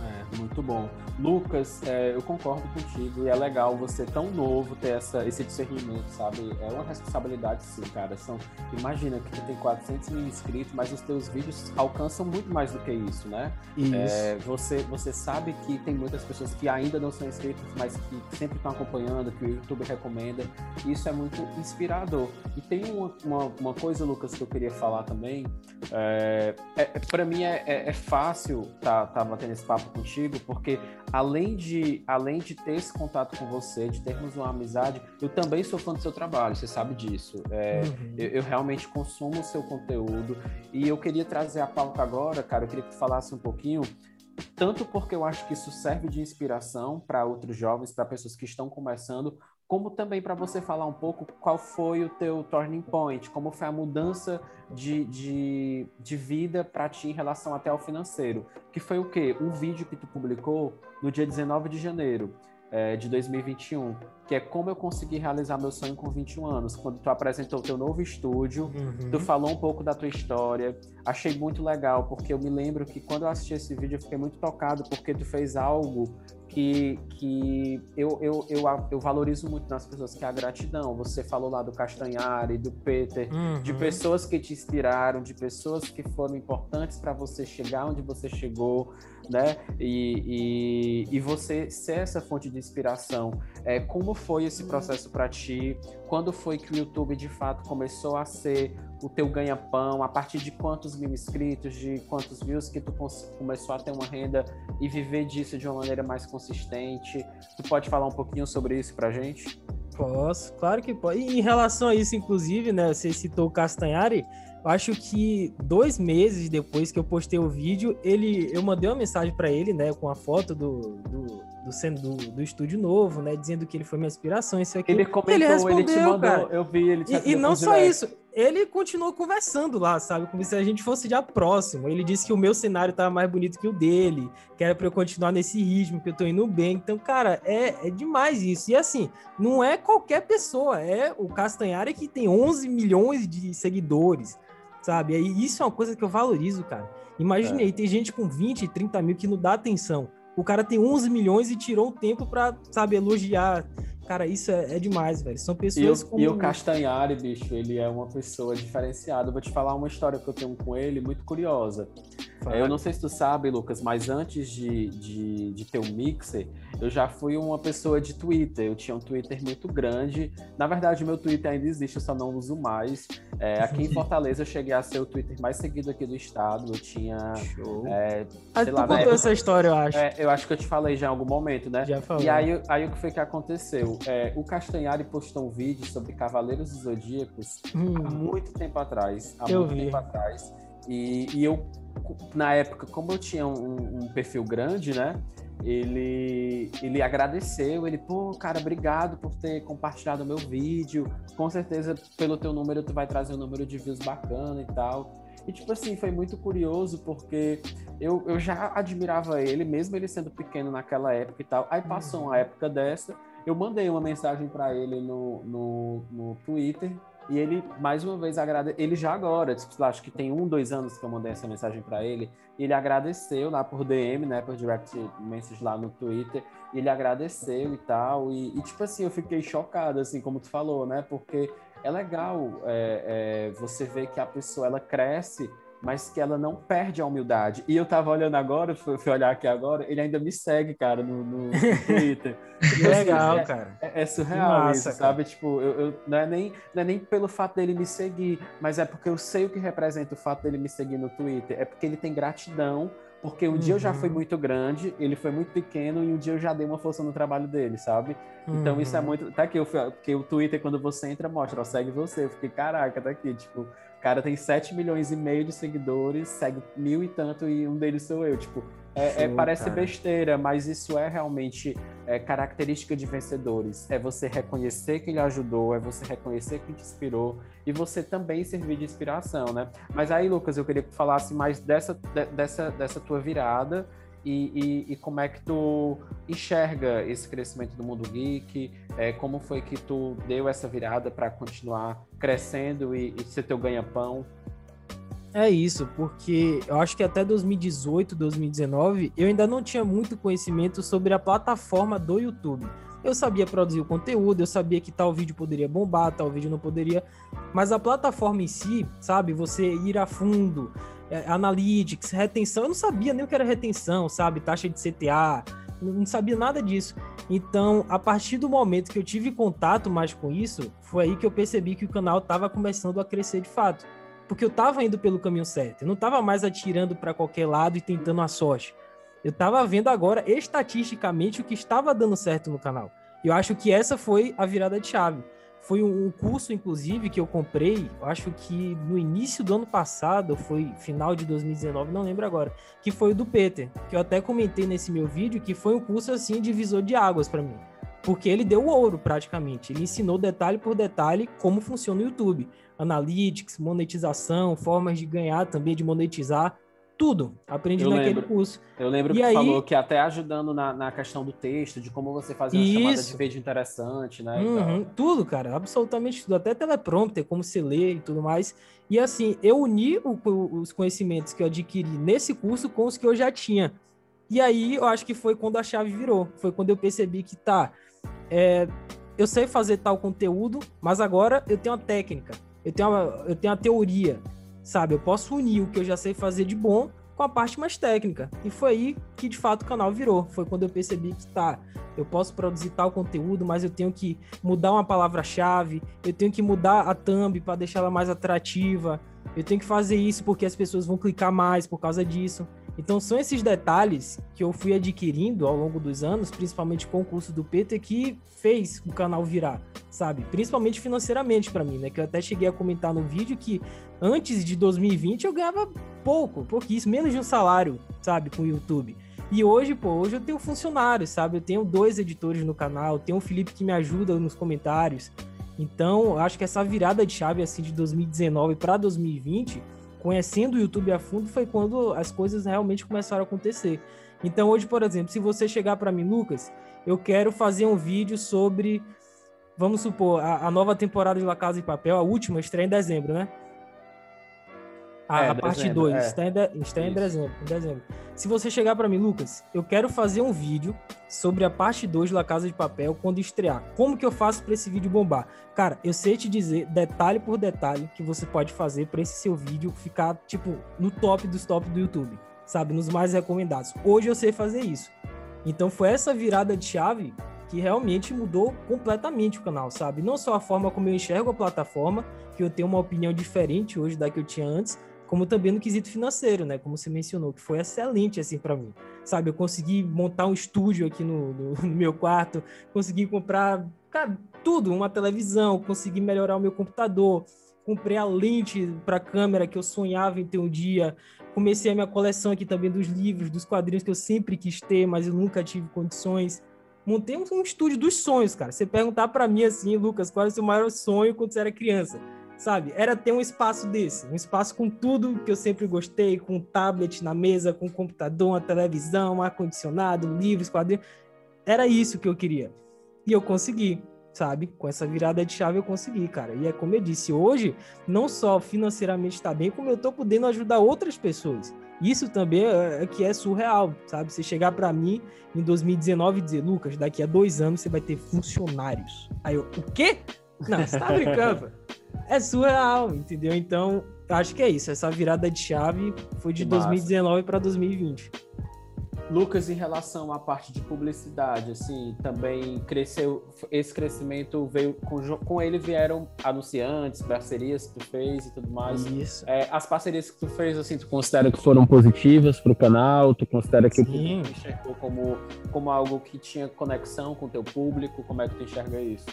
É, muito bom. Lucas, é, eu concordo contigo e é legal você tão novo ter essa, esse discernimento, sabe? É uma responsabilidade sim, cara. São, imagina que tu tem 400 mil inscritos, mas os teus vídeos alcançam muito mais do que isso, né?
Isso.
É, você, você sabe que tem muitas pessoas que ainda não são inscritas, mas que sempre estão acompanhando, que o YouTube recomenda. Isso é muito inspirador. E tem uma, uma, uma coisa, Lucas, que eu queria falar também. É, é, para mim é, é, é fácil estar tá, tá batendo esse papo contigo, porque além de, além de ter esse contato com você, de termos uma amizade, eu também sou fã do seu trabalho, você sabe disso. É, uhum. eu, eu, realmente consumo o seu conteúdo e eu queria trazer a pauta agora, cara, eu queria que tu falasse um pouquinho tanto porque eu acho que isso serve de inspiração para outros jovens, para pessoas que estão começando, como também para você falar um pouco qual foi o teu turning point, como foi a mudança de, de, de vida para ti em relação até ao financeiro, que foi o quê? Um vídeo que tu publicou no dia 19 de janeiro é, de 2021, que é como eu consegui realizar meu sonho com 21 anos, quando tu apresentou o teu novo estúdio, uhum. tu falou um pouco da tua história, achei muito legal, porque eu me lembro que quando eu assisti esse vídeo eu fiquei muito tocado, porque tu fez algo que, que eu, eu, eu, eu, valorizo muito nas pessoas, que é a gratidão. Você falou lá do Castanhari, do Peter, uhum. de pessoas que te inspiraram, de pessoas que foram importantes para você chegar onde você chegou, né? E, e, e, você ser essa fonte de inspiração. É, como foi esse processo para ti? Quando foi que o YouTube de fato começou a ser o teu ganha-pão, a partir de quantos mil inscritos, de quantos views que tu começou a ter uma renda e viver disso de uma maneira mais consistente. Tu pode falar um pouquinho sobre isso pra gente?
Posso, claro que pode. E em relação a isso, inclusive, né, você citou o Castanhari, acho que dois meses depois que eu postei o vídeo, ele, eu mandei uma mensagem para ele, né, com a foto do, do do, do, do, estúdio novo, né? Dizendo que ele foi minha inspiração, isso aqui.
Ele comentou, ele, respondeu, ele te mandou, cara. eu vi, ele
te E, e não só isso, ele continuou conversando lá, sabe? Como se a gente fosse já próximo. Ele disse que o meu cenário tava mais bonito que o dele, que era pra eu continuar nesse ritmo, que eu tô indo bem. Então, cara, é, é demais isso. E assim, não é qualquer pessoa, é o Castanhari que tem 11 milhões de seguidores, sabe? E isso é uma coisa que eu valorizo, cara. Imagine é. aí, tem gente com 20, 30 mil que não dá atenção. O cara tem 11 milhões e tirou um tempo para, sabe, elogiar. Cara, isso é, é demais, velho. São pessoas
e o, como... E o Castanhari, bicho, ele é uma pessoa diferenciada. Eu vou te falar uma história que eu tenho com ele, muito curiosa. Eu não sei se tu sabe, Lucas, mas antes de, de, de, ter um mixer, eu já fui uma pessoa de Twitter. Eu tinha um Twitter muito grande. Na verdade, meu Twitter ainda existe, eu só não uso mais. É, aqui em Fortaleza, eu cheguei a ser o Twitter mais seguido aqui do estado. Eu tinha.
É, ah, sei tu lá, contou época, essa história, eu acho.
É, eu acho que eu te falei já em algum momento, né?
Já falou.
E aí, aí o que foi que aconteceu? É, o Castanhari postou um vídeo sobre Cavaleiros dos Zodíacos hum. há muito tempo atrás. Há
eu
muito
vi.
tempo atrás. E, e eu na época, como eu tinha um, um, perfil grande, né? Ele, ele agradeceu, ele, pô, cara, obrigado por ter compartilhado o meu vídeo. Com certeza, pelo teu número, tu vai trazer um número de views bacana e tal. E, tipo assim, foi muito curioso, porque eu, eu já admirava ele, mesmo ele sendo pequeno naquela época e tal. Aí passou uma época dessa, eu mandei uma mensagem para ele no, no, no Twitter, e ele, mais uma vez, agradeceu. Ele já agora, tipo, acho que tem um, dois anos que eu mandei essa mensagem para ele. Ele agradeceu lá por DM, né? Por direct message lá no Twitter. Ele agradeceu e tal. E, e, tipo assim, eu fiquei chocado, assim, como tu falou, né? Porque é legal é, é, você ver que a pessoa ela cresce mas que ela não perde a humildade. E eu tava olhando agora, fui, fui olhar aqui agora, ele ainda me segue, cara, no, no, Twitter.
que legal, é, cara.
É, é surreal massa, isso, sabe? Tipo, eu, eu, não, é nem, não é nem pelo fato dele me seguir, mas é porque eu sei o que representa o fato dele me seguir no Twitter. É porque ele tem gratidão porque um uhum. dia eu já fui uhum. muito grande, ele foi muito pequeno e um dia eu já dei uma força no trabalho dele, sabe? Uhum. Então isso é uhum. muito. Tá aqui, eu porque o Twitter, quando você entra, mostra, ó, segue você. Eu fiquei, caraca, tá aqui, tipo, cara tem 7 milhões e meio de seguidores, segue mil e tanto, e um deles sou eu. Tipo, é, é, parece cara. besteira, mas isso é realmente é, característica de vencedores. É você reconhecer que ele ajudou, é você reconhecer que te inspirou e você também servir de inspiração, né? Mas aí, Lucas, eu queria que tu falasse mais dessa, de, dessa, dessa tua virada e, e, e, como é que tu enxerga esse crescimento do mundo geek? É, como foi que tu deu essa virada para continuar crescendo e, e ser teu ganha-pão?
É isso, porque eu acho que até 2018, 2019, eu ainda não tinha muito conhecimento sobre a plataforma do YouTube. Eu sabia produzir o conteúdo, eu sabia que tal vídeo poderia bombar, tal vídeo não poderia, mas a plataforma em si, sabe, você ir a fundo, é, analytics, retenção, eu não sabia nem o que era retenção, sabe, taxa de CTA, não sabia nada disso. Então, a partir do momento que eu tive contato mais com isso, foi aí que eu percebi que o canal estava começando a crescer de fato porque eu estava indo pelo caminho certo. Eu não estava mais atirando para qualquer lado e tentando a sorte. Eu estava vendo agora estatisticamente o que estava dando certo no canal. Eu acho que essa foi a virada de chave. Foi um curso, inclusive, que eu comprei, eu acho que no início do ano passado, foi final de 2019, não lembro agora, que foi o do Peter, que eu até comentei nesse meu vídeo, que foi um curso, assim, divisor de águas para mim. Porque ele deu ouro, praticamente. Ele ensinou detalhe por detalhe como funciona o YouTube analytics, monetização, formas de ganhar também, de monetizar, tudo. Aprendi eu naquele
lembro.
curso.
Eu lembro e que aí... falou que até ajudando na, na questão do texto, de como você fazer uma Isso. chamada de vídeo interessante, né?
Uhum, tudo, cara, absolutamente tudo. Até teleprompter, como se lê e tudo mais. E assim, eu uni o, os conhecimentos que eu adquiri nesse curso com os que eu já tinha. E aí, eu acho que foi quando a chave virou. Foi quando eu percebi que, tá, é, eu sei fazer tal conteúdo, mas agora eu tenho uma técnica eu tenho, uma, eu tenho uma teoria, sabe? Eu posso unir o que eu já sei fazer de bom com a parte mais técnica. E foi aí que de fato o canal virou. Foi quando eu percebi que tá, eu posso produzir tal conteúdo, mas eu tenho que mudar uma palavra-chave, eu tenho que mudar a thumb para deixar ela mais atrativa. Eu tenho que fazer isso porque as pessoas vão clicar mais por causa disso. Então são esses detalhes que eu fui adquirindo ao longo dos anos, principalmente com o curso do Peter, que fez o canal virar, sabe? Principalmente financeiramente para mim, né? Que eu até cheguei a comentar no vídeo que antes de 2020 eu ganhava pouco, pouquíssimo, menos de um salário, sabe, com o YouTube. E hoje, pô, hoje eu tenho funcionários, sabe? Eu tenho dois editores no canal, tenho o Felipe que me ajuda nos comentários. Então, acho que essa virada de chave assim de 2019 para 2020 conhecendo o YouTube a fundo foi quando as coisas realmente começaram a acontecer. Então hoje, por exemplo, se você chegar para mim, Lucas, eu quero fazer um vídeo sobre, vamos supor, a, a nova temporada de La Casa de Papel, a última, estreia em dezembro, né? A, é, a parte 2, é. está, em, de, está em dezembro, em dezembro. Se você chegar para mim, Lucas, eu quero fazer um vídeo sobre a parte 2 da Casa de Papel quando estrear. Como que eu faço para esse vídeo bombar? Cara, eu sei te dizer detalhe por detalhe que você pode fazer para esse seu vídeo ficar tipo no top dos top do YouTube, sabe, nos mais recomendados. Hoje eu sei fazer isso. Então foi essa virada de chave que realmente mudou completamente o canal, sabe? Não só a forma como eu enxergo a plataforma, que eu tenho uma opinião diferente hoje da que eu tinha antes, como também no quesito financeiro, né? Como você mencionou, que foi excelente assim para mim. Sabe, eu consegui montar um estúdio aqui no, no, no, meu quarto, consegui comprar, cara, tudo, uma televisão, consegui melhorar o meu computador, comprei a lente para câmera que eu sonhava em ter um dia, comecei a minha coleção aqui também dos livros, dos quadrinhos que eu sempre quis ter, mas eu nunca tive condições. Montei um estúdio dos sonhos, cara. Você perguntar para mim assim, Lucas, qual é o seu maior sonho quando você era criança? Sabe? Era ter um espaço desse, um espaço com tudo que eu sempre gostei, com um tablet na mesa, com um computador, uma televisão, um ar-condicionado, livros, quadrinhos. Era isso que eu queria. E eu consegui, sabe? Com essa virada de chave eu consegui, cara. E é como eu disse, hoje, não só financeiramente está bem, como eu tô podendo ajudar outras pessoas. Isso também é, é que é surreal, sabe? Você chegar para mim em 2019 e dizer, Lucas, daqui a dois anos você vai ter funcionários. Aí eu, o quê? Não, você tá brincando é surreal, entendeu? Então, acho que é isso. Essa virada de chave foi de 2019 para 2020.
Lucas, em relação à parte de publicidade, assim, também cresceu, esse crescimento veio, com, com ele vieram anunciantes, parcerias que tu fez e tudo mais.
Isso.
É, as parcerias que tu fez, assim, tu considera que foram positivas para o canal? Tu considera que Sim. o público enxergou como, como algo que tinha conexão com o teu público? Como é que tu enxerga isso?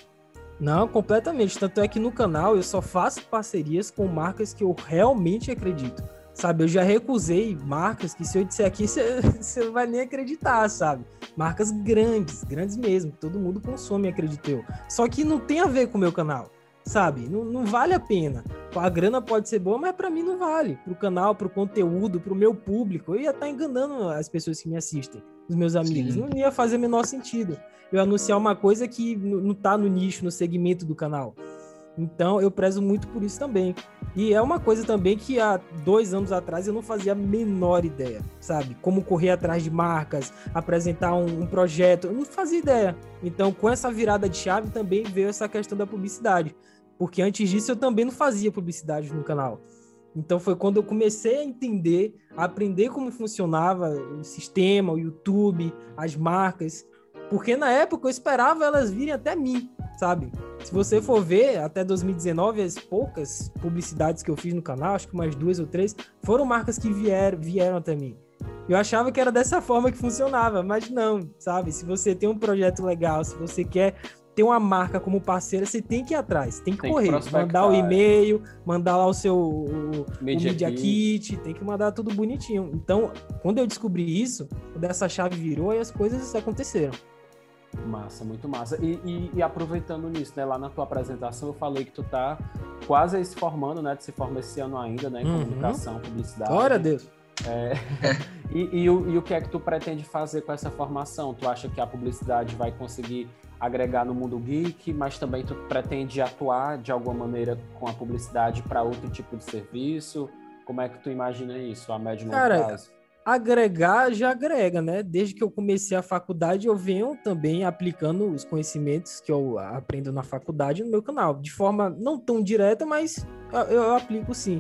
Não, completamente. Tanto é que no canal eu só faço parcerias com marcas que eu realmente acredito. Sabe, eu já recusei marcas que se eu disser aqui, você não vai nem acreditar, sabe? Marcas grandes, grandes mesmo, que todo mundo consome, acredito eu. Só que não tem a ver com o meu canal, sabe? Não, não vale a pena. A grana pode ser boa, mas para mim não vale. Pro canal, pro conteúdo, pro meu público. Eu ia estar tá enganando as pessoas que me assistem, os meus amigos. Sim. Não ia fazer o menor sentido eu anunciar uma coisa que não tá no nicho, no segmento do canal. Então eu prezo muito por isso também. E é uma coisa também que há dois anos atrás eu não fazia a menor ideia, sabe? Como correr atrás de marcas, apresentar um, um projeto, eu não fazia ideia. Então com essa virada de chave também veio essa questão da publicidade. Porque antes disso eu também não fazia publicidade no canal. Então foi quando eu comecei a entender, a aprender como funcionava o sistema, o YouTube, as marcas. Porque na época eu esperava elas virem até mim, sabe? Se você for ver, até 2019, as poucas publicidades que eu fiz no canal, acho que umas duas ou três, foram marcas que vieram, vieram até mim. Eu achava que era dessa forma que funcionava, mas não, sabe? Se você tem um projeto legal, se você quer ter uma marca como parceira, você tem que ir atrás, tem que tem correr, que mandar o e-mail, mandar lá o seu o, Media, o Media Kit. Kit, tem que mandar tudo bonitinho. Então, quando eu descobri isso, quando essa chave virou, aí as coisas aconteceram.
Massa, muito massa. E, e, e, aproveitando nisso, né? Lá na tua apresentação eu falei que tu tá quase se formando, né? Tu se forma esse ano ainda, né? Em uhum. comunicação, publicidade.
Glória a Deus!
É, e, e, o, e o que é que tu pretende fazer com essa formação? Tu acha que a publicidade vai conseguir agregar no mundo geek, mas também tu pretende atuar de alguma maneira com a publicidade para outro tipo de serviço? Como é que tu imagina isso a médio e longo
Cara,
prazo?
agregar já agrega, né? Desde que eu comecei a faculdade, eu venho também aplicando os conhecimentos que eu aprendo na faculdade no meu canal, de forma não tão direta, mas eu, eu aplico sim.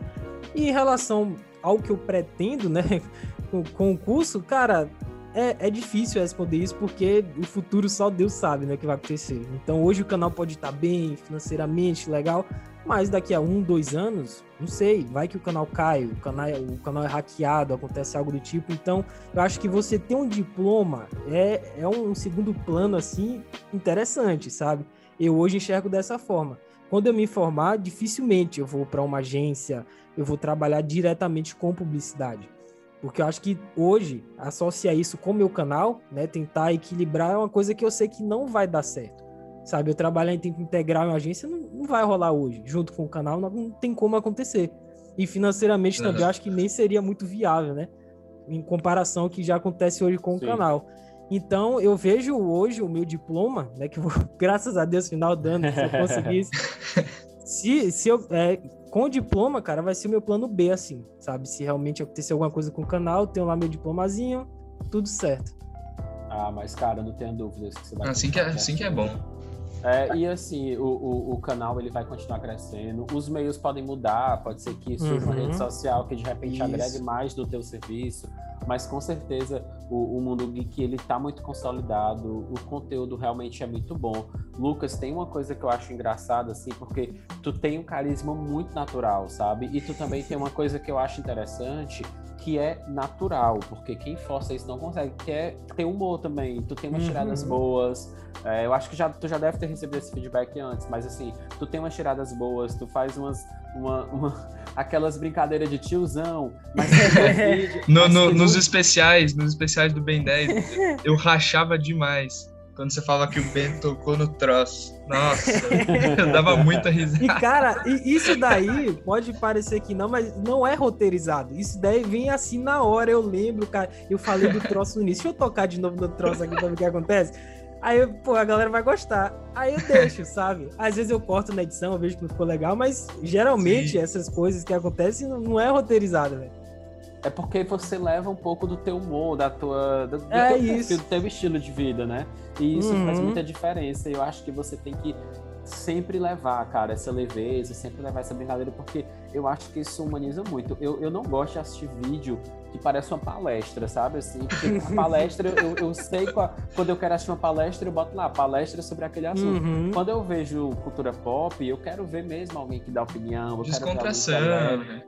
E em relação ao que eu pretendo, né, com, com o curso, cara, é, é difícil responder isso porque o futuro só Deus sabe, né, o que vai acontecer. Então hoje o canal pode estar bem financeiramente, legal, mas daqui a um, dois anos, não sei, vai que o canal cai, o canal, o canal é hackeado, acontece algo do tipo. Então, eu acho que você ter um diploma é, é um segundo plano, assim, interessante, sabe? Eu hoje enxergo dessa forma. Quando eu me formar, dificilmente eu vou para uma agência, eu vou trabalhar diretamente com publicidade. Porque eu acho que hoje, associar isso com o meu canal, né, tentar equilibrar é uma coisa que eu sei que não vai dar certo. Sabe, eu trabalhar em tempo integral em uma agência não, não vai rolar hoje. Junto com o canal, não, não tem como acontecer. E financeiramente uhum. também eu acho que nem seria muito viável, né? Em comparação ao que já acontece hoje com Sim. o canal. Então, eu vejo hoje o meu diploma, né? Que graças a Deus, final do ano, se eu conseguisse. se, se eu, é, com o diploma, cara, vai ser o meu plano B, assim, sabe? Se realmente acontecer alguma coisa com o canal, tenho lá meu diplomazinho, tudo certo.
Ah, mas, cara, não tenha dúvidas que você vai.
Assim que é, assim que é bom.
É, e assim, o, o, o, canal ele vai continuar crescendo, os meios podem mudar, pode ser que surja uhum. uma rede social que de repente Isso. agregue mais do teu serviço, mas com certeza o, o mundo geek ele tá muito consolidado, o conteúdo realmente é muito bom. Lucas, tem uma coisa que eu acho engraçada, assim, porque tu tem um carisma muito natural, sabe? E tu também tem uma coisa que eu acho interessante, que é natural, porque quem força isso não consegue, que é ter humor também. Tu tem umas uhum. tiradas boas, é, eu acho que já, tu já deve ter recebido esse feedback antes, mas assim, tu tem umas tiradas boas, tu faz umas. Uma, uma aquelas brincadeiras de tiozão, mas
no, no, nos especiais, nos especiais do Ben 10, eu rachava demais quando você fala que o Ben tocou no troço. Nossa, eu dava muita risada.
E, cara, isso daí pode parecer que não, mas não é roteirizado. Isso daí vem assim na hora. Eu lembro, cara. Eu falei do troço no início. Deixa eu tocar de novo no troço aqui pra ver o que acontece. Aí, pô, a galera vai gostar. Aí eu deixo, sabe? Às vezes eu corto na edição, eu vejo que não ficou legal, mas geralmente Sim. essas coisas que acontecem não é roteirizado, velho.
É porque você leva um pouco do teu humor, da tua, do, do
é
teu perfil, do teu estilo de vida, né? E isso uhum. faz muita diferença. Eu acho que você tem que sempre levar, cara, essa leveza, sempre levar essa brincadeira, porque eu acho que isso humaniza muito. Eu, eu não gosto de assistir vídeo que parece uma palestra, sabe? Assim, porque a palestra, eu, eu sei qual, quando eu quero assistir uma palestra, eu boto lá, palestra sobre aquele assunto. Uhum. Quando eu vejo cultura pop, eu quero ver mesmo alguém que dá opinião. Eu
Descontração,
né?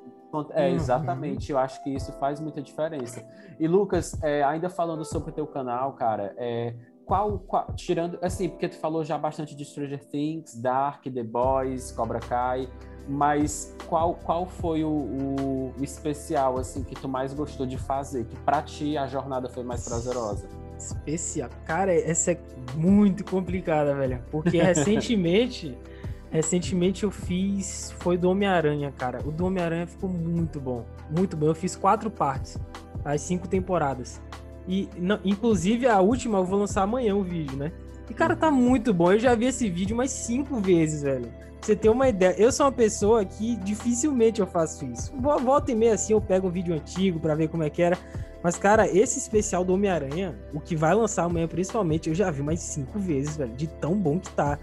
É, uhum. exatamente. Eu acho que isso faz muita diferença. E, Lucas, é, ainda falando sobre o teu canal, cara, é, qual, qual, tirando, assim, porque tu falou já bastante de Stranger Things, Dark, The Boys, Cobra Kai, mas qual, qual foi o, o, especial, assim, que tu mais gostou de fazer? Que pra ti a jornada foi mais prazerosa?
Especial? Cara, essa é muito complicada, velho. Porque recentemente, recentemente eu fiz, foi do Homem-Aranha, cara. O do Homem-Aranha ficou muito bom, muito bom. Eu fiz quatro partes, as cinco temporadas. E, não, inclusive, a última eu vou lançar amanhã o vídeo, né? E, cara, tá muito bom. Eu já vi esse vídeo umas cinco vezes, velho. Pra você ter uma ideia. Eu sou uma pessoa que dificilmente eu faço isso. Volta e meia assim, eu pego um vídeo antigo para ver como é que era. Mas, cara, esse especial do Homem-Aranha, o que vai lançar amanhã, principalmente, eu já vi mais cinco vezes, velho, de tão bom que tá.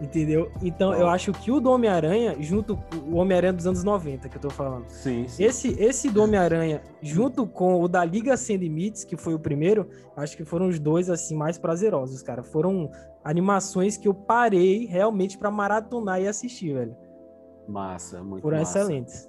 Entendeu? Então, eu acho que o do Homem-Aranha, junto com o Homem-Aranha dos anos 90, que eu tô falando.
Sim, sim.
Esse, esse do Homem-Aranha, junto com o da Liga Sem Limites, que foi o primeiro, acho que foram os dois, assim, mais prazerosos, cara. Foram animações que eu parei realmente para maratonar e assistir, velho.
Massa, muito
Foram
massa.
excelentes.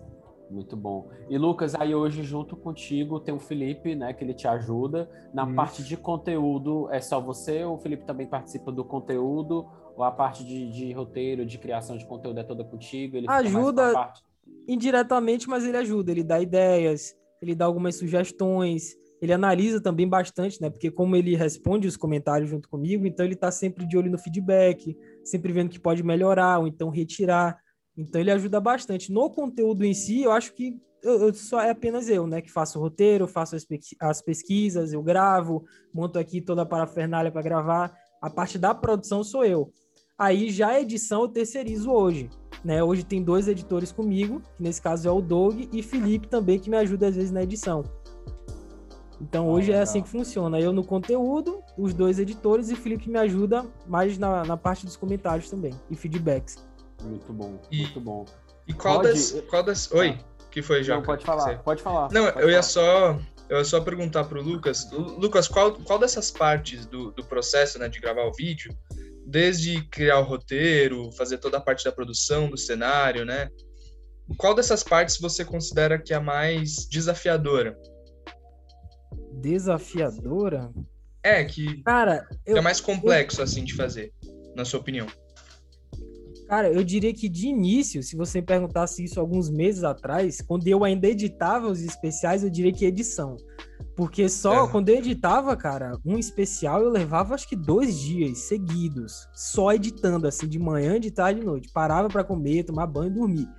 Muito bom. E Lucas, aí hoje junto contigo tem o Felipe, né, que ele te ajuda. Na
Isso.
parte de conteúdo, é só você ou o Felipe também participa do conteúdo? Ou a parte de, de roteiro, de criação de conteúdo é toda contigo?
Ajuda.
parte-
Indiretamente, mas ele ajuda, ele dá ideias, ele dá algumas sugestões, ele analisa também bastante, né? Porque como ele responde os comentários junto comigo, então ele tá sempre de olho no feedback, sempre vendo que pode melhorar ou então retirar. Então ele ajuda bastante. No conteúdo em si, eu acho que eu, eu- só é apenas eu, né? Que faço o roteiro, faço as, as pesquisas, eu gravo, monto aqui toda a parafernália para gravar. A parte da produção sou eu. Aí já a edição eu terceirizo hoje. Né? Hoje tem dois editores comigo, que nesse caso é o Doug e Felipe também, que me ajuda às vezes na edição. Então
Ah,
hoje é assim que funciona. Eu no conteúdo, os dois editores e Felipe me ajuda mais na, na parte dos comentários também e feedbacks.
Muito bom,
E-
muito bom.
E qual
Pode-
das. Qual das... Oi, que foi, já?
Não, pode falar, pode falar.
Não,
pode
eu ia
falar.
só. Eu ia só perguntar pro Lucas. Lu- Lucas, qual, qual dessas partes do, do processo né, de gravar o vídeo, desde criar o roteiro, fazer toda a parte da produção, do cenário, né? Qual dessas partes você considera que é a mais desafiadora?
Desafiadora?
É, que
Cara,
que
eu,
é mais complexo, assim, de fazer, na sua opinião.
Cara, eu diria que de início, se você me perguntasse isso alguns meses atrás, quando eu ainda editava os especiais, eu diria que edição. Porque só
É.
quando eu editava, cara, um especial eu levava acho que dois dias seguidos, só editando, assim, de manhã, de tarde e de noite. Parava pra comer, tomar banho e dormir.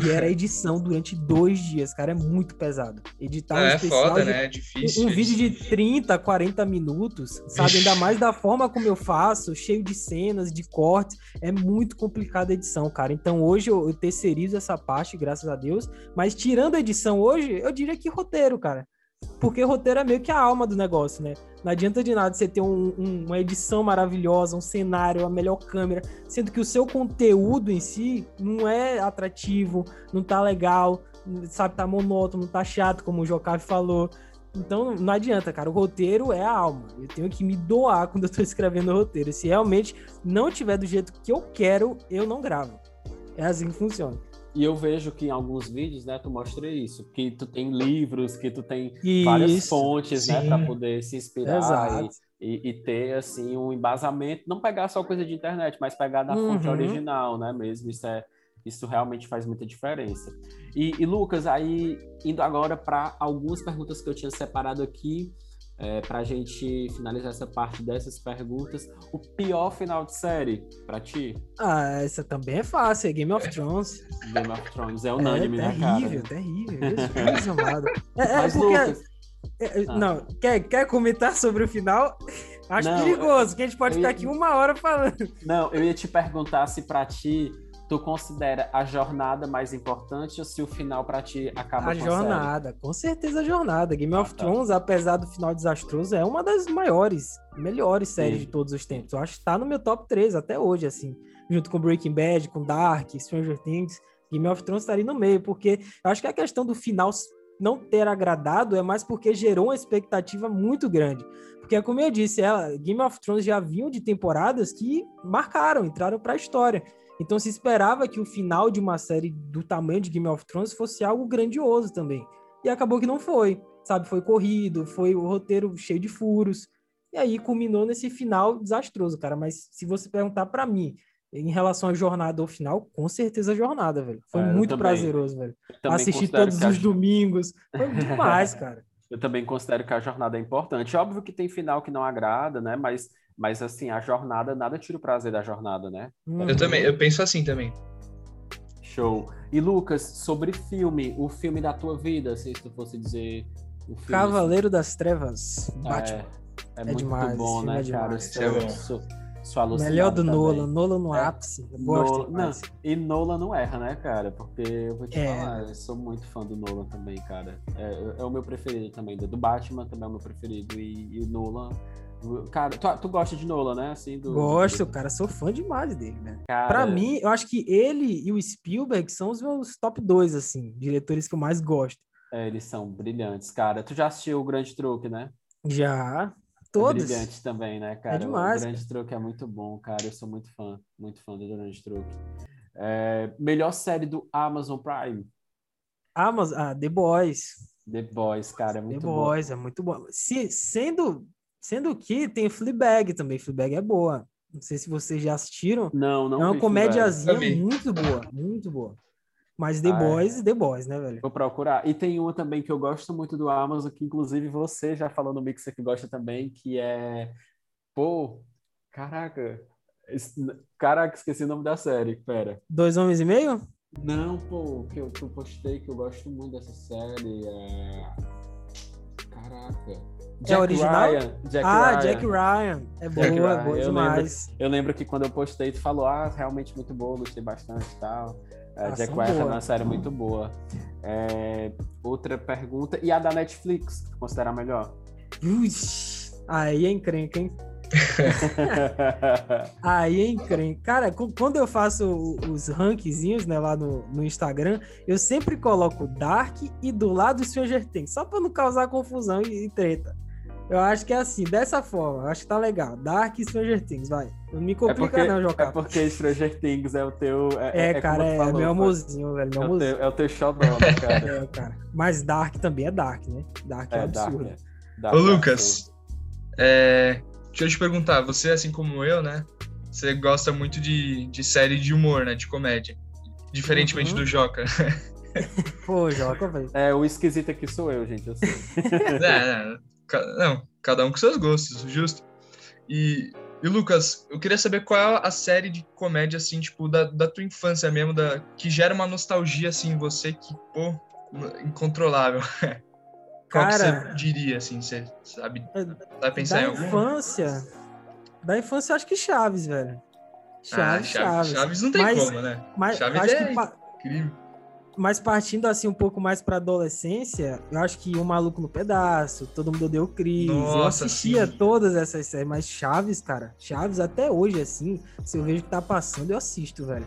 E era edição durante dois dias, cara, é muito pesado. Editar um
é
especial
foda,
de-
né? É difícil.
um, um vídeo de 30, 40 minutos, sabe? Ainda mais da forma como eu faço, cheio de cenas, de cortes, é muito complicada a edição, cara. Então hoje eu, eu terceirizo essa parte, graças a Deus. Mas tirando a edição hoje, eu diria que roteiro, cara. Porque roteiro é meio que a alma do negócio, né? Não adianta de nada você ter um- um- uma edição maravilhosa, um cenário, a melhor câmera, sendo que o seu conteúdo em si não é atrativo, não tá legal, sabe, tá monótono, tá chato, como o Jocavi falou. Então não adianta, cara. O roteiro é a alma. Eu tenho que me doar quando eu tô escrevendo o roteiro. Se realmente não tiver do jeito que eu quero, eu não gravo. É assim que funciona.
E eu vejo que em alguns vídeos, né, tu mostra isso, que tu tem livros, que tu tem várias
Isso.
fontes, né,
sim.
para poder se inspirar e, e, e ter assim um embasamento, não pegar só coisa de internet, mas pegar da fonte
Uhum.
original, né, mesmo. Isso é isso realmente faz muita diferença. E, e, Lucas, aí indo agora para algumas perguntas que eu tinha separado aqui. É, para a gente finalizar essa parte dessas perguntas, o pior final de série para ti?
Ah, essa também é fácil, é Game of Thrones.
Game of Thrones é
É
unânime, né, cara?
terrível, terrível. Jesus amado. É, é
Mas,
porque.
Lucas,
é, é,
Ah.
Não, quer, quer comentar sobre o final? Acho
Não,
perigoso, que a gente pode ficar
ia-
aqui uma hora falando.
Não, eu ia te perguntar se pra ti tu considera a jornada mais importante ou se o final pra ti acaba
A
com a
jornada, com certeza a jornada. Game
Ah,
of
tá.
Thrones, apesar do final desastroso, é uma das maiores, melhores séries
Sim.
de todos os tempos. Eu acho que tá no meu top 3 até hoje, assim. Junto com Breaking Bad, com Dark, Stranger Things. Game of Thrones tá ali no meio, porque eu acho que a questão do final não ter agradado é mais porque gerou uma expectativa muito grande. Porque, como eu disse, ela, Game of Thrones já vinham de temporadas que marcaram, entraram pra história. Então se esperava que o final de uma série do tamanho de Game of Thrones fosse algo grandioso também. E acabou que não foi, sabe? Foi corrido, foi o roteiro cheio de furos. E aí culminou nesse final desastroso, cara. Mas se você perguntar pra mim, em relação à jornada ao final, com certeza a jornada, velho. Foi
É,
muito
também.
prazeroso, velho. Assistir todos
a
os
jo-
domingos. Foi demais, cara.
Eu também considero que a jornada é importante. Óbvio que tem final que não agrada, né? Mas, mas assim, a jornada, nada tira o prazer da jornada, né?
Uhum.
Eu também, eu penso assim também.
Show. E Lucas, sobre filme, o filme da tua vida, se tu fosse dizer o filme.
Cavaleiro das Trevas, Batman.
É, é,
É
muito
demais,
bom, né,
é
cara?
É bom.
sou, sou alucinado
Melhor do
também.
Nolan, Nolan no
É.
ápice. Eu gosto
Nolan-
demais.
não, e Nolan não erra, né, cara? Porque eu vou te
É.
falar, eu sou muito fã do Nolan também, cara. É, é o meu preferido também. Do Batman também é o meu preferido. E, e o Nolan. Cara, tu, tu gosta de Nolan, né? Assim, do,
Gosto, cara, sou fã demais dele, né?
Cara,
Pra mim, eu acho que ele e o Spielberg são os meus top dois, assim, diretores que eu mais gosto.
é, eles são brilhantes, cara. Tu já assistiu o Grande Truque, né?
Já,
É
todos.
brilhante também, né, cara?
demais,
O Grande Truque é muito bom, cara. Eu sou muito fã, muito fã do Grande Truque. É, melhor série do Amazon Prime.
Mas ah, The Boys.
The Boys, cara, é
The
muito bom.
Boys é muito bom. Se, sendo, sendo que tem Fleabag também. Fleabag é boa. Não sei se vocês já assistiram.
Não, não
é uma comédiazinha muito boa, muito boa. Mas The
Ah, é.
Boys, The Boys, né, velho?
Vou procurar. E tem uma também que eu gosto muito do Amazon, que inclusive você já falou no Mixer que gosta também, que é. Pô, caraca. Caraca, esqueci o nome da série. Pera.
Dois Homens e Meio?
Não, pô, que eu, que eu postei, que eu gosto muito dessa série. É... Caraca. Jack
original?
Ryan. Jack
ah,
Ryan.
Jack Ryan. É boa,
Jack Ryan,
boa
eu
demais.
Eu lembro que quando eu postei, tu falou, ah, realmente muito boa, gostei bastante e tal. É,
Ah,
Jack Ryan é
boa.
uma série muito boa. É, outra pergunta. E a da Netflix, tu considera melhor?
Ux, aí é encrenca, hein? Aí é encrenca. Cara, quando eu faço o- os rankzinhos, né, lá no, no Instagram, eu sempre coloco Dark e do lado Stranger Things, só pra não causar confusão e, e treta. Eu acho que é assim, dessa forma, eu acho que tá legal. Dark e Stranger Things, vai. Não me
é
complica
porque,
não,
é
Jocá.
porque Stranger Things é o teu.
É,
É, como
cara,
tu
é,
falou,
meu amorzinho, velho, meu
É
amorzinho.
teu, é o teu xodó, né, cara?
É, cara. Mas Dark também é Dark, né? Dark é,
É, Dark.
absurdo.
é. Dark
Ô,
é
Lucas, é, deixa eu te perguntar, você, assim como eu, né? Você gosta muito de, de série de humor, né? De comédia. Diferentemente
Uhum.
do Joca.
Pô, Joca, velho.
É, o esquisito aqui sou eu, gente. Eu sei.
É, é, não, cada um com seus gostos, justo. E, e Lucas, eu queria saber qual é a série de comédia, assim, tipo, da, da tua infância mesmo, da, que gera uma nostalgia, assim, em você que, pô, incontrolável. Qual que
Cara,
você diria, assim, você sabe?
É,
Vai pensar
da
em alguma?
infância. Da infância, eu acho que Chaves, velho.
Ah,
Chaves,
Chaves,
Chaves.
Chaves não tem
Mas-
como, né?
Mas
Chaves
acho
é
que
incrível.
Mas partindo assim um pouco mais pra adolescência, eu acho que O Maluco no Pedaço, Todo Mundo Deu Cris, eu
Nossa,
assistia
sim.
todas essas séries, mas Chaves, cara, Chaves até hoje, assim, se eu vejo que tá passando, eu assisto, velho.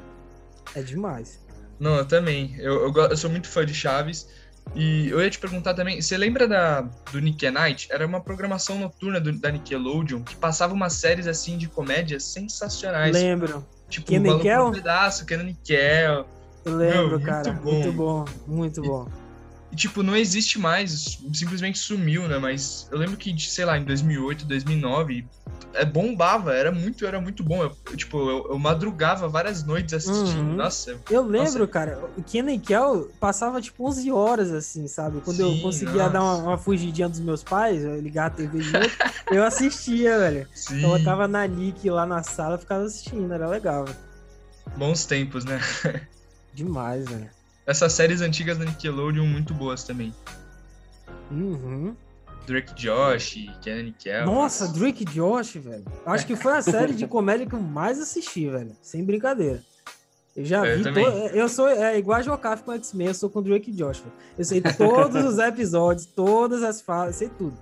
É demais.
Não, eu também. Eu, eu, eu sou muito fã de Chaves. E eu ia te perguntar também, você lembra da, do Nick Night? Era uma programação noturna do- da Nickelodeon que passava umas séries assim de comédia sensacionais.
Lembro,
Tipo,
Kenan
o Maluco
Nickel?
no Pedaço, Kenan Nickel.
Eu lembro,
muito
cara.
bom.
Muito bom, muito bom.
E, tipo, não existe mais, simplesmente sumiu, né? Mas eu lembro que, sei lá, em 2008, 2009, é, bombava, era muito, era muito bom. Eu, eu, tipo, eu, eu madrugava várias noites assistindo.
Uhum.
Nossa,
Eu lembro, cara, o Kenan Kel passava tipo 11 horas, assim, sabe? Quando eu
Sim,
conseguia dar uma,
nossa.
uma fugidinha dos meus pais, eu ligar a TV junto, eu assistia, velho.
sim,
Colocava na Nick lá na sala, ficava assistindo, era legal, velho.
bons tempos, né?
Demais, velho.
Essas séries antigas da Nickelodeon muito boas também.
Uhum.
Drake Josh, Kenan Nickel.
Nossa, Drake Josh, velho. Acho que foi a série de comédia que eu mais assisti, velho. Sem brincadeira. Eu já
Eu
vi. to- Eu sou é, igual a Jocaf com X-Men, eu sou com Drake Josh. velho. Eu sei todos os episódios, todas as falas, sei tudo.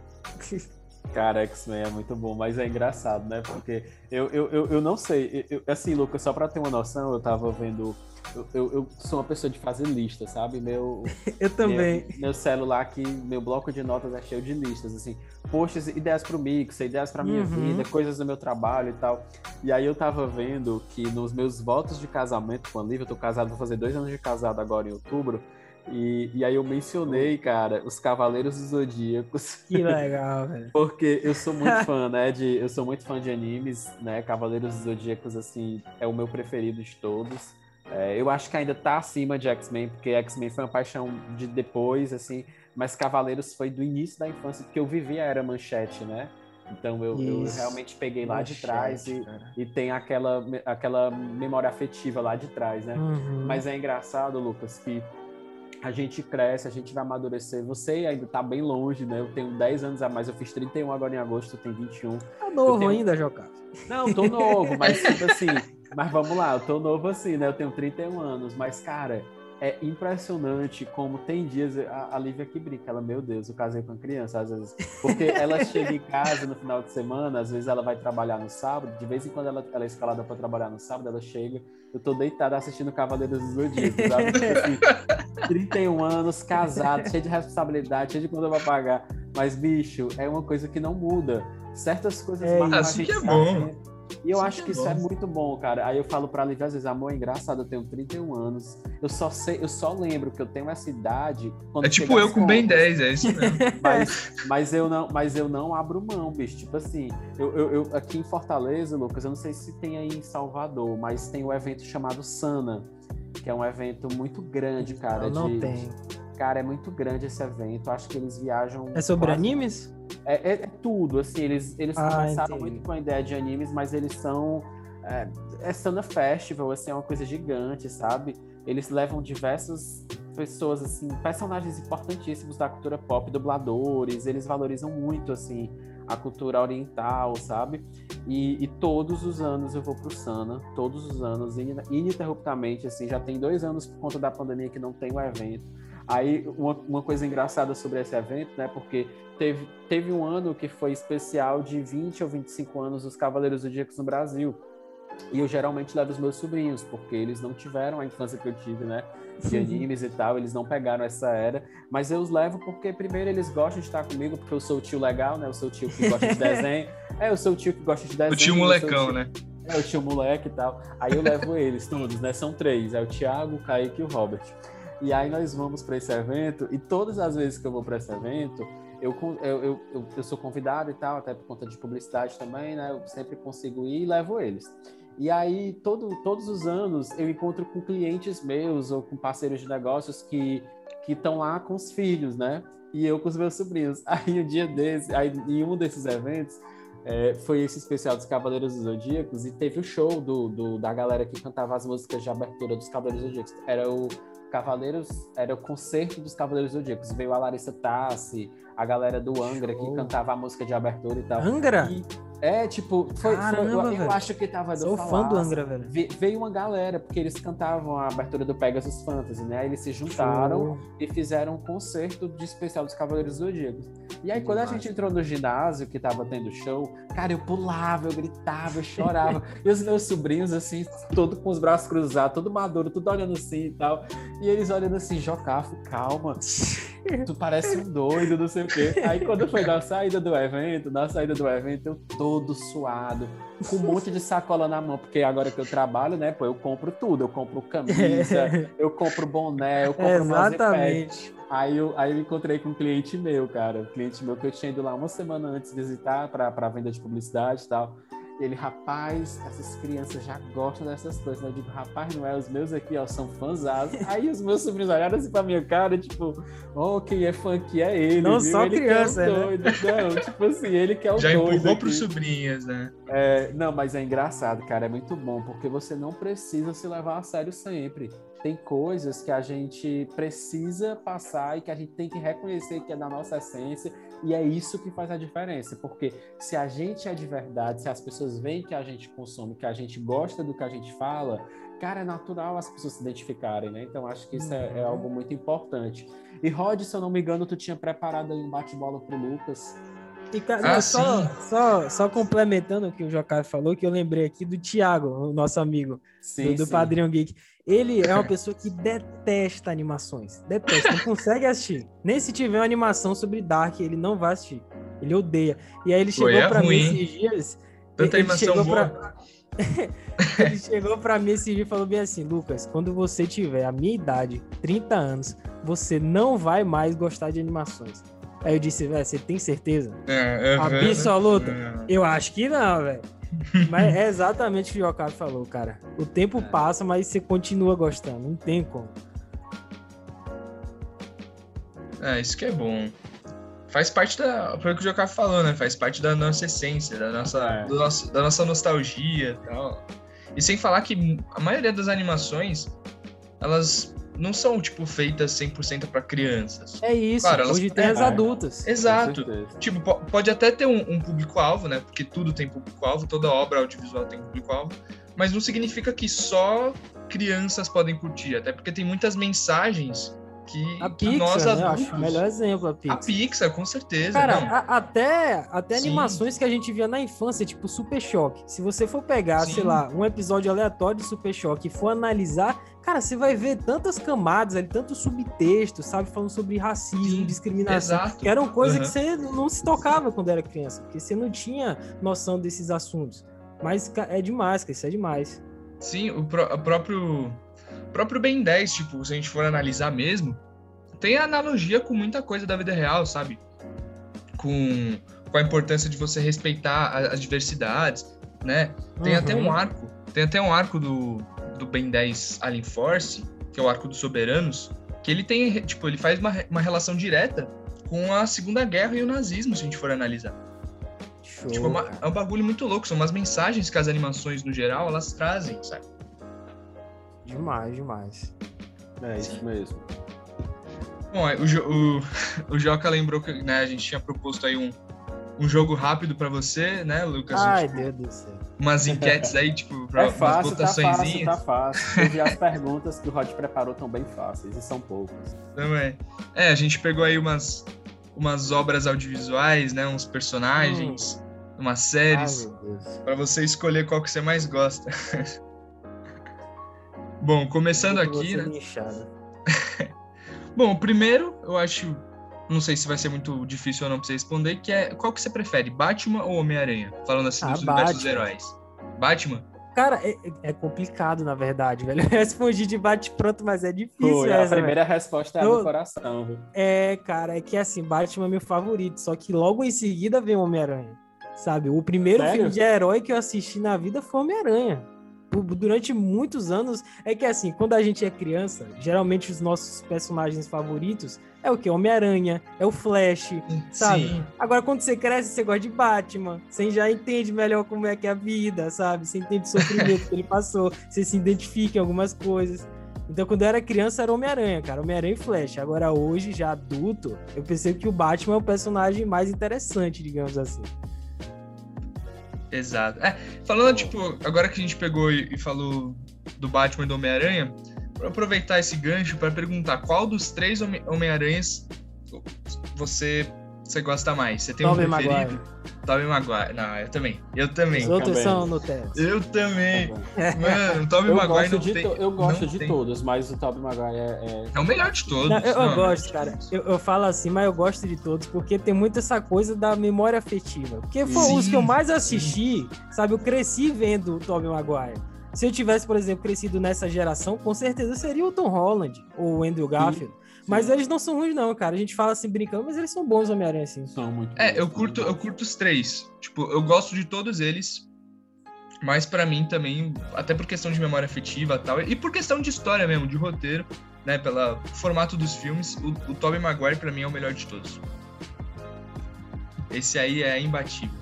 Cara, X-Men é muito bom, mas é engraçado, né? Porque eu, eu, eu, eu não sei. eu- assim, Lucas, só pra ter uma noção, eu tava vendo. Eu, eu, eu sou uma pessoa de fazer lista, sabe? Meu,
Eu também.
Meu, meu celular aqui, meu bloco de notas é cheio de listas, assim, posts, ideias pro Mix, ideias pra minha
Uhum.
vida, coisas do meu trabalho e tal. E aí eu tava vendo que nos meus votos de casamento com a Lívia, eu tô casado, vou fazer dois anos de casado agora em outubro, e, e aí eu mencionei, cara, os Cavaleiros dos Zodíacos.
Que legal, velho.
Porque eu sou muito fã, né? De, eu sou muito fã de animes, né? Cavaleiros dos Zodíacos, assim, é o meu preferido de todos. É, eu acho que ainda tá acima de X-Men, porque X-Men foi uma paixão de depois, assim, mas Cavaleiros foi do início da infância, porque eu vivi a era manchete, né? Então eu, eu realmente peguei lá de trás e, e tem aquela, aquela memória afetiva lá de trás, né?
Uhum.
Mas é engraçado, Lucas, que a gente cresce, a gente vai amadurecer. Você ainda tá bem longe, né? Eu tenho 10 anos a mais, eu fiz 31 agora em agosto, tem 21.
Tá novo
tenho...
ainda, Jocado.
Não, tô novo, mas tipo assim, mas vamos lá, eu tô novo assim, né? Eu tenho 31 anos, mas cara, é impressionante como tem dias. A, a Lívia que brinca, ela, meu Deus, eu casei com criança, às vezes. Porque ela chega em casa no final de semana, às vezes ela vai trabalhar no sábado, de vez em quando ela, ela é escalada para trabalhar no sábado, ela chega, eu tô deitada assistindo Cavaleiros do Zodíaco, sabe? Assim, 31 anos, casado, cheio de responsabilidade, cheio de conta pra pagar. Mas, bicho, é uma coisa que não muda. Certas coisas
É,
marcam a
assim que é bom.
sempre. E eu acho
que
isso é muito bom, cara. Aí eu falo pra Lívia às vezes, amor, é engraçado, eu tenho 31 anos. Eu só sei, eu só lembro que eu tenho essa idade quando
É tipo eu com bem
contas.
10, é isso mesmo.
Mas, mas eu não, mas eu não abro mão, bicho. Tipo assim, eu, eu, eu- aqui em Fortaleza, Lucas, eu não sei se tem aí em Salvador, mas tem um evento chamado Sana, que é um evento muito grande, cara.
não
de-
tem.
Cara, é muito grande esse evento. Acho que eles viajam.
É sobre
quase-
animes?
é, é- é tudo, assim, eles, eles
Ah,
começaram
entendi.
muito com a ideia de animes, mas eles são. É, é Sana Festival, assim, é uma coisa gigante, sabe? Eles levam diversas pessoas, assim, personagens importantíssimos da cultura pop, dubladores, eles valorizam muito, assim, a cultura oriental, sabe? E, e todos os anos eu vou pro Sana, todos os anos, in- ininterruptamente, assim, já tem dois anos por conta da pandemia que não tem o evento. Aí, uma, uma coisa engraçada sobre esse evento, né? Porque teve, teve um ano que foi especial de 20 ou 25 anos dos Cavaleiros Zodíacos no Brasil. E eu geralmente levo os meus sobrinhos, porque eles não tiveram a infância que eu tive, né? De animes e tal, eles não pegaram essa era. Mas eu os levo porque, primeiro, eles gostam de estar comigo, porque eu sou o tio legal, né? Eu sou o tio que gosta de desenho. É, eu sou o tio que gosta de desenho.
O tio molecão,
tio-
né?
é, o tio moleque e tal. Aí eu levo eles todos, né? São três. É o Thiago, o Kaique e o Robert. E aí nós vamos para esse evento, e todas as vezes que eu vou para esse evento, eu, eu, eu, eu, sou convidado e tal, até por conta de publicidade também, né? Eu sempre consigo ir e levo eles. E aí, todo, todos os anos, eu encontro com clientes meus ou com parceiros de negócios que que estão lá com os filhos, né? E eu com os meus sobrinhos. Aí, um dia desse, aí, em um desses eventos, é, foi esse especial dos Cavaleiros dos Zodíacos e teve o show do, do- da galera que cantava as músicas de abertura dos Cavaleiros dos Zodíacos. Era o Cavaleiros, era o concerto dos Cavaleiros dos Zodíacos. Veio a Larissa Tassi, a galera do Angra que
Show.
cantava a música de abertura e tal.
Angra?
E, é, tipo, foi, foi-
Caramba,
eu, eu
velho.
acho que tava
Sou fã do. Angra, velho.
Ve- Veio uma galera, porque eles cantavam a abertura do Pegasus Fantasy, né? Eles se juntaram
Show.
e fizeram um concerto de especial dos Cavaleiros do Zodíaco. E aí, quando a gente entrou no ginásio, que tava tendo show, cara, eu pulava, eu gritava, eu chorava. e os meus sobrinhos, assim, todo com os braços cruzados, todo maduro, tudo olhando assim e tal. E eles olhando assim, Jocafo, calma. Tu parece um doido, não sei o quê. Aí quando foi na saída do evento, na saída do evento, eu todo suado, com um monte de sacola na mão, porque agora que eu trabalho, né, pô, eu compro tudo. Eu compro camisa, eu compro boné, eu compro.
Exatamente.
Aí eu, aí eu encontrei com um cliente meu, cara. Um cliente meu que eu tinha ido lá uma semana antes visitar para venda de publicidade e tal. Ele, rapaz, essas crianças já gostam dessas coisas. Né? Eu digo, rapaz, não é? Os meus aqui, ó, são fãs. Aí os meus sobrinhos olharam assim pra minha cara, tipo, oh, quem é fã aqui é ele.
Não
viu?
só
ele
criança,
que é o
né?
doido. Não, tipo assim, ele que é o
Já
doido.
empurrou
aqui.
pros sobrinhos, né?
É, não, mas é engraçado, cara, é muito bom, porque você não precisa se levar a sério sempre. Tem coisas que a gente precisa passar e que a gente tem que reconhecer que é da nossa essência, e é isso que faz a diferença, porque se a gente é de verdade, se as pessoas veem que a gente consome, que a gente gosta do que a gente fala, cara, é natural as pessoas se identificarem, né? Então acho que isso é, é
Uhum.
algo muito importante. E Rod, se eu não me engano, tu tinha preparado aí um bate-bola pro Lucas.
E, cara,
Ah,
só,
sim.
só, só complementando o que o Jocado falou, que eu lembrei aqui do Thiago, o nosso amigo, do, do Padrinho Geek. Ele é uma pessoa que detesta animações. Detesta, não consegue assistir. Nem se tiver uma animação sobre Dark, ele não vai assistir. Ele odeia. E aí ele chegou
é
pra
ruim,
mim esses dias.
Tanta
ele
animação
chegou
boa.
pra- ele chegou pra mim esse dia e falou bem assim: Lucas, quando você tiver a minha idade, 30 anos, você não vai mais gostar de animações. Aí eu disse, velho, você tem certeza?
É, aham.
Absoluta.
É.
Eu acho que não, velho. Mas é exatamente o que o Jocado falou, cara. O tempo
É.
passa, mas você continua gostando. Não tem como.
É, isso que é bom. Faz parte da. Foi o que o Jocá falou, né? Faz parte da nossa essência, da nossa,
É.
do nosso- da nossa nostalgia e tal. E sem falar que a maioria das animações, elas não são, tipo, feitas 100% para crianças.
É isso,
Claro, elas-
hoje tem
é,
as adultas.
Exato. Tipo, po- pode até ter um, um público-alvo, né? Porque tudo tem público-alvo, toda obra audiovisual tem público-alvo. Mas não significa que só crianças podem curtir. Até porque tem muitas mensagens que,
A Pixar,
nós
né?
Adultos...
acho o melhor exemplo, a
A
Pixar.
Pixar, com certeza.
Cara, a- até, até
Sim.
animações que a gente via na infância, tipo Super Choque. Se você for pegar,
Sim.
sei lá, um episódio aleatório de Super Choque e for analisar, cara, você vai ver tantas camadas ali, tanto subtexto, sabe? Falando sobre racismo,
Sim,
discriminação.
Exato.
Que eram coisas
Uhum.
que você não se tocava quando era criança, porque você não tinha noção desses assuntos. Mas é demais, cara, isso é demais.
Sim, o, pró- o próprio, próprio Ben 10, tipo, se a gente for analisar mesmo, tem analogia com muita coisa da vida real, sabe? Com, com a importância de você respeitar as diversidades, né? Tem até um
Uhum.
arco, tem até um arco do, do Ben 10 Alien Force, que é o arco dos soberanos, que ele tem, tipo, ele faz uma, uma relação direta com a Segunda Guerra e o nazismo, se a gente for analisar.
Show.
Tipo, é, uma- é um bagulho muito louco, são umas mensagens que as animações, no geral, elas trazem, sabe?
Demais, demais.
É isso mesmo.
Bom, é, o, Jo- o, o Joca lembrou que né, a gente tinha proposto aí um, um jogo rápido pra você, né, Lucas?
Ai,
Tipo,
Deus do céu.
Umas enquetes aí, tipo, pra
É
umas
fácil, tá fácil, tá fácil. As perguntas que o Rod preparou tão bem fáceis, e são poucas.
também. É, a gente pegou aí umas, umas obras audiovisuais, né, uns personagens, umas
Ai,
séries, pra você escolher qual que você mais gosta. Bom, começando aqui, né?
linchado.
Bom, o primeiro, eu acho, não sei se vai ser muito difícil ou não pra você responder, que é qual que você prefere, Batman ou Homem-Aranha? Falando assim
Ah,
dos universos dos
Batman.
heróis. Batman?
Cara, é, é complicado, na verdade, velho. Eu respondi de bate-pronto, mas é difícil
a
essa, velho.
primeira resposta é a do coração, viu?
É, cara, é que assim, Batman é meu favorito, só que logo em seguida vem o Homem-Aranha. Sabe? O primeiro
Sério?
filme de herói que eu assisti na vida foi Homem-Aranha. Durante muitos anos, é que assim, quando a gente é criança, geralmente os nossos personagens favoritos é o que? Homem-Aranha, é o Flash, sabe?
Sim.
Agora, quando você cresce, você gosta de Batman. Você já entende melhor como é que é a vida, sabe? Você entende o sofrimento que ele passou. Você se identifica em algumas coisas. Então, quando eu era criança, era Homem-Aranha, cara. Homem-Aranha e Flash. Agora, hoje, já adulto, eu percebo que o Batman é o personagem mais interessante, digamos assim.
Exato. É, falando, tipo, agora que a gente pegou e, e falou do Batman e do Homem-Aranha, vou aproveitar esse gancho para perguntar qual dos três Home- Homem-Aranhas você, você gosta mais? Você tem
Tobey
um preferido?
Maguire.
Tobey Maguire. Não, eu também. Eu também.
Os outros
também.
são Nutella.
Eu também.
Tá.
Mano, o Tobey
Eu
Maguire
gosto,
não
de,
tem...
eu gosto de
tem-
todos, mas o Tobey Maguire é,
É o melhor de todos.
Não, eu, eu
Não, é
gosto, cara. Eu, eu falo assim, mas eu gosto de todos, porque tem muito essa coisa da memória afetiva. Porque foi
Sim,
os que eu mais
sim.
assisti, sabe? Eu cresci vendo o Tobey Maguire. Se eu tivesse, por exemplo, crescido nessa geração, com certeza seria o Tom Holland ou o Andrew Garfield. Mas eles não são ruins, não, cara. A gente fala assim brincando, mas eles são bons Homem-Aranha, assim.
são muito
É,
bons,
eu curto, eu curto os três. Tipo, eu gosto de todos eles. Mas pra mim também, até por questão de memória afetiva e tal, e por questão de história mesmo, de roteiro, né, pelo formato dos filmes, o, o Tobey Maguire pra mim é o melhor de todos. Esse aí é imbatível.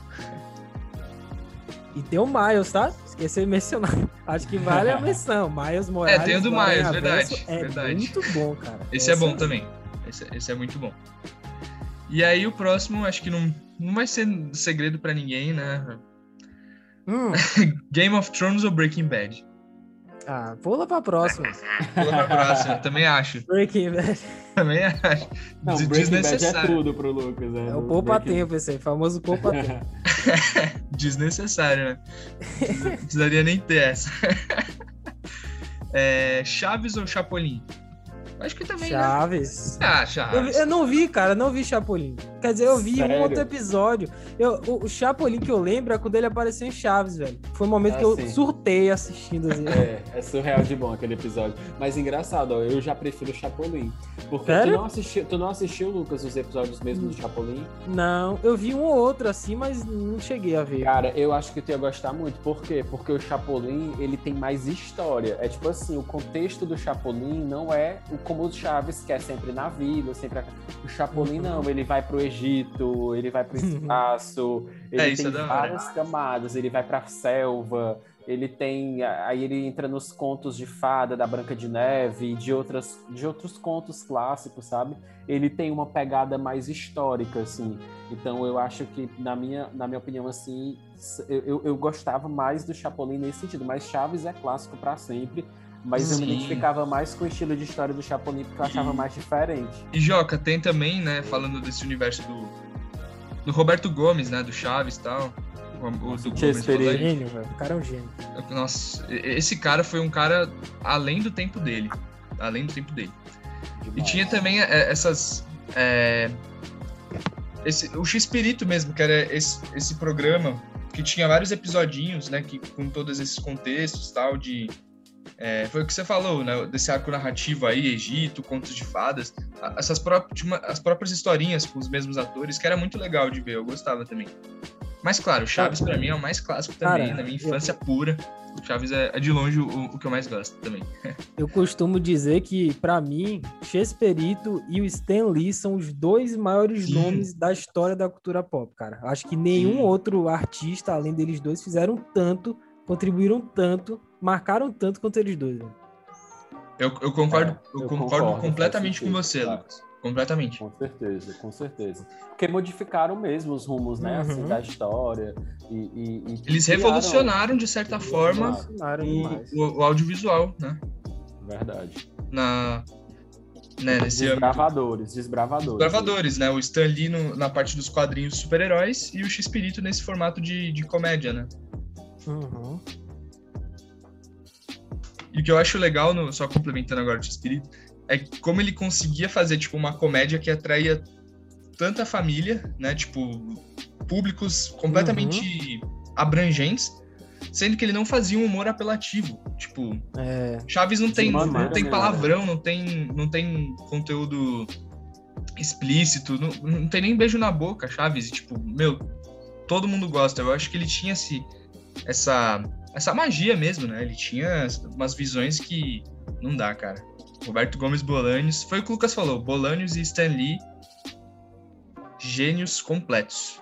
E tem o Miles, tá? Esqueci de mencionar. Acho que vale a menção. Miles Morales.
tem o do Miles, verdade,
É
verdade.
muito bom, cara.
Esse é bom
Essa-
também. Esse, esse é muito bom. E aí o próximo, acho que não, não vai ser segredo pra ninguém, né?
Hum,
Game of Thrones ou Breaking Bad?
ah, pula pra próxima.
Pula pra próxima, também acho.
Breaking Bad.
Também acho.
Não,
Des-
Breaking Bad é
desnecessário.
tudo pro Lucas. né?
É o poupa
Breaking-
tempo esse aí, famoso poupa tempo.
Desnecessário, né? Não precisaria nem ter essa. É, Chaves ou Chapolin? Acho que também, né?
Chaves.
Ah,
Eu, vi-
Chaves.
eu não vi, cara, não vi Chapolin. Quer dizer, eu vi
Sério?
um outro episódio. Eu, o, o Chapolin que eu lembro é quando ele apareceu em Chaves, velho. Foi um momento
Ah,
que eu
sim.
surtei assistindo assim.
É, é surreal de bom aquele episódio. Mas engraçado, ó, eu já prefiro o Chapolin. Porque
Sério?
tu não, assistiu, tu não assistiu, Lucas, os episódios mesmo do Chapolin?
Não, eu vi um ou outro assim, mas não cheguei a ver.
Cara, eu acho que tu ia gostar muito. Por quê? Porque o Chapolin, ele tem mais história. É tipo assim, o contexto do Chapolin não é o como o Chaves, que é sempre na vila, sempre... a- O Chapolin
Uhum.
não, ele vai pro Egito, ele vai pro espaço, ele
É, isso
tem
é da hora.
várias camadas, ele vai pra selva, Ele tem. Aí ele entra nos contos de fada da Branca de Neve e de, outras, de outros contos clássicos, sabe? Ele tem uma pegada mais histórica, assim. Então eu acho que, na minha, na minha opinião, assim, eu, eu, eu gostava mais do Chapolin nesse sentido, mas Chaves é clássico para sempre. Mas Sim. eu me identificava mais com o estilo de história do Chapolin porque eu achava e... mais diferente.
E Joca, tem também, né, falando desse universo do, do Roberto Gomes, né, do Chaves e tal.
O, o do Gomes, gênio, velho. O cara é um gênio.
Nossa, esse cara foi um cara além do tempo dele. Além do tempo dele. Demais. E tinha também é, essas. É, esse, o X-Espírito mesmo, que era esse, esse programa que tinha vários episodinhos, né, que, com todos esses contextos tal, de é, foi o que você falou, né? Desse arco narrativo aí, Egito, contos de fadas. Essas próprias, as próprias historinhas com os mesmos atores, que era muito legal de ver, eu gostava também. Mas claro, Chaves para mim é o mais clássico também, Cara, na minha infância eu... pura. Chaves é, é, de longe o, o, que eu mais gosto também.
eu costumo dizer que, para mim, Chesperito e o Stan Lee são os dois maiores Sim. nomes da história da cultura pop, cara. Acho que nenhum Sim. outro artista, além deles dois, fizeram tanto, contribuíram tanto marcaram tanto quanto eles dois. Né?
Eu, eu, concordo, é, eu, eu concordo, concordo, completamente com você, tá. Lucas. Completamente.
Com certeza, com certeza. Porque modificaram mesmo os rumos, né, assim, uhum. assim, da história. E, e,
e Eles criaram... revolucionaram, de certa forma, o, o, o, audiovisual, né?
Verdade.
Na, né, nesse
desbravadores, desbravadores.
Desbravadores, né? O Stan Lee no, na parte dos quadrinhos super-heróis e o X-Espírito nesse formato de, de comédia, né?
Uhum.
E o que eu acho legal, no, só complementando agora o Espírito, é como ele conseguia fazer, tipo, uma comédia que atraía tanta família, né? Tipo, públicos completamente uhum. abrangentes, sendo que ele não fazia um humor apelativo. Tipo, é, Chaves não tem, não tem palavrão, não tem, não tem conteúdo explícito, não, não tem nem beijo na boca, Chaves. E, tipo, meu, todo mundo gosta. Eu acho que ele tinha esse, essa essa magia mesmo, né? Ele tinha umas visões que não dá, cara. Roberto Gomes Bolaños, foi o que o Lucas falou, Bolaños e Stan Lee, gênios completos.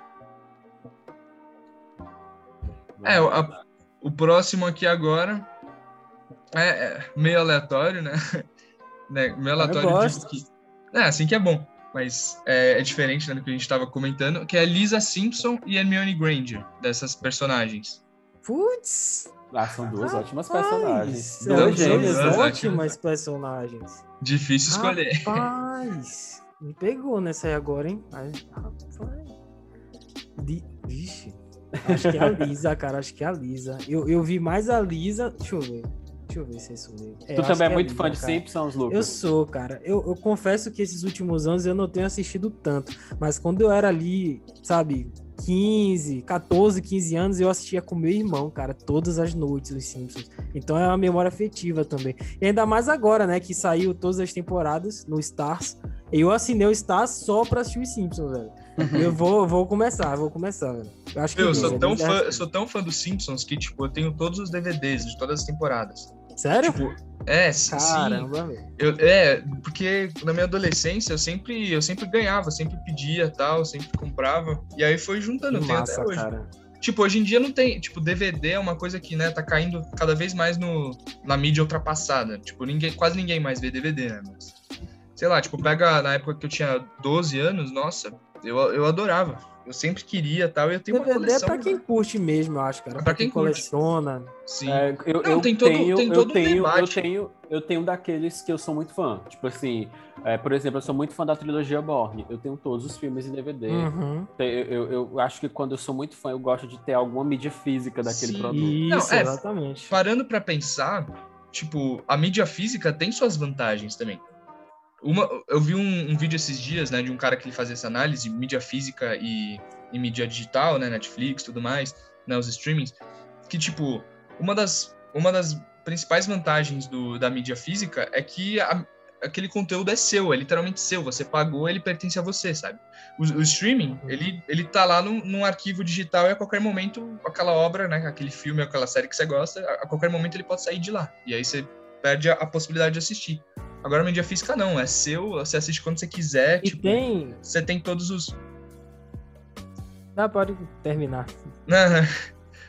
É, a, o próximo aqui agora é, é meio aleatório, né? né? Meio aleatório
de que.
É, assim que é bom. Mas é, é diferente né, do que a gente estava comentando, que é Lisa Simpson e Hermione Granger, dessas personagens.
Putz!
Ah, são duas Rapaz, ótimas personagens.
São duas gêmeas ótimas personagens.
Difícil escolher.
Rapaz, me pegou nessa aí agora, hein? Rapaz. De... Vixe. Acho que é a Lisa, cara. Acho que é a Lisa. Eu, eu vi mais a Lisa. Deixa eu ver. Deixa eu ver se é isso mesmo.
É, tu também é, é muito Lisa, fã de cara. Simpsons, Lucas?
Eu sou, cara. Eu, eu confesso que esses últimos anos eu não tenho assistido tanto. Mas quando eu era ali, sabe, 15, 14, 15 anos, eu assistia com meu irmão, cara, todas as noites os Simpsons. Então é uma memória afetiva também. E ainda mais agora, né, que saiu todas as temporadas no Stars. Eu assinei o Stars só pra assistir os Simpsons, velho. eu vou, vou começar, vou começar, velho.
Eu acho que eu sou, tão fã, sou tão fã dos Simpsons que, tipo, eu tenho todos os DVDs de todas as temporadas.
Sério?
Tipo, é, Caramba, sim. Eu, é, porque na minha adolescência eu sempre, eu sempre ganhava, sempre pedia tal, sempre comprava. E aí foi juntando, massa, até hoje. Cara. Tipo, hoje em dia não tem. Tipo, DVD é uma coisa que, né, tá caindo cada vez mais no, na mídia ultrapassada. Tipo, ninguém, quase ninguém mais vê DVD, né? Mas, sei lá, tipo, pega na época que eu tinha 12 anos, nossa, eu, eu adorava. Eu sempre queria tal. Eu tenho DVD uma coleção.
é pra quem curte mesmo, eu acho, cara. É pra, pra quem, quem coleciona.
Sim. É, eu, Não, eu tem todo, tenho, tem todo eu tenho, um eu tenho, eu tenho daqueles que eu sou muito fã. Tipo assim, é, por exemplo, eu sou muito fã da trilogia Borne. Eu tenho todos os filmes em DVD.
Uhum.
Eu, eu, eu, acho que quando eu sou muito fã, eu gosto de ter alguma mídia física daquele Sim. produto.
Isso, Não, é, exatamente.
Parando para pensar, tipo, a mídia física tem suas vantagens também. Uma, eu vi um, um, vídeo esses dias, né, de um cara que fazia essa análise, mídia física e, e mídia digital, né, Netflix, tudo mais, né, os streamings, que, tipo, uma das, uma das principais vantagens do, da mídia física é que a, aquele conteúdo é seu, é literalmente seu, você pagou, ele pertence a você, sabe? O, o streaming, uhum. ele, ele tá lá num, num, arquivo digital e a qualquer momento, aquela obra, né, aquele filme, aquela série que você gosta, a, a qualquer momento ele pode sair de lá, e aí você perde a, a possibilidade de assistir. Agora, mídia física não, é seu, você assiste quando você quiser.
E tipo, tem.
Você tem todos os.
Ah, pode terminar.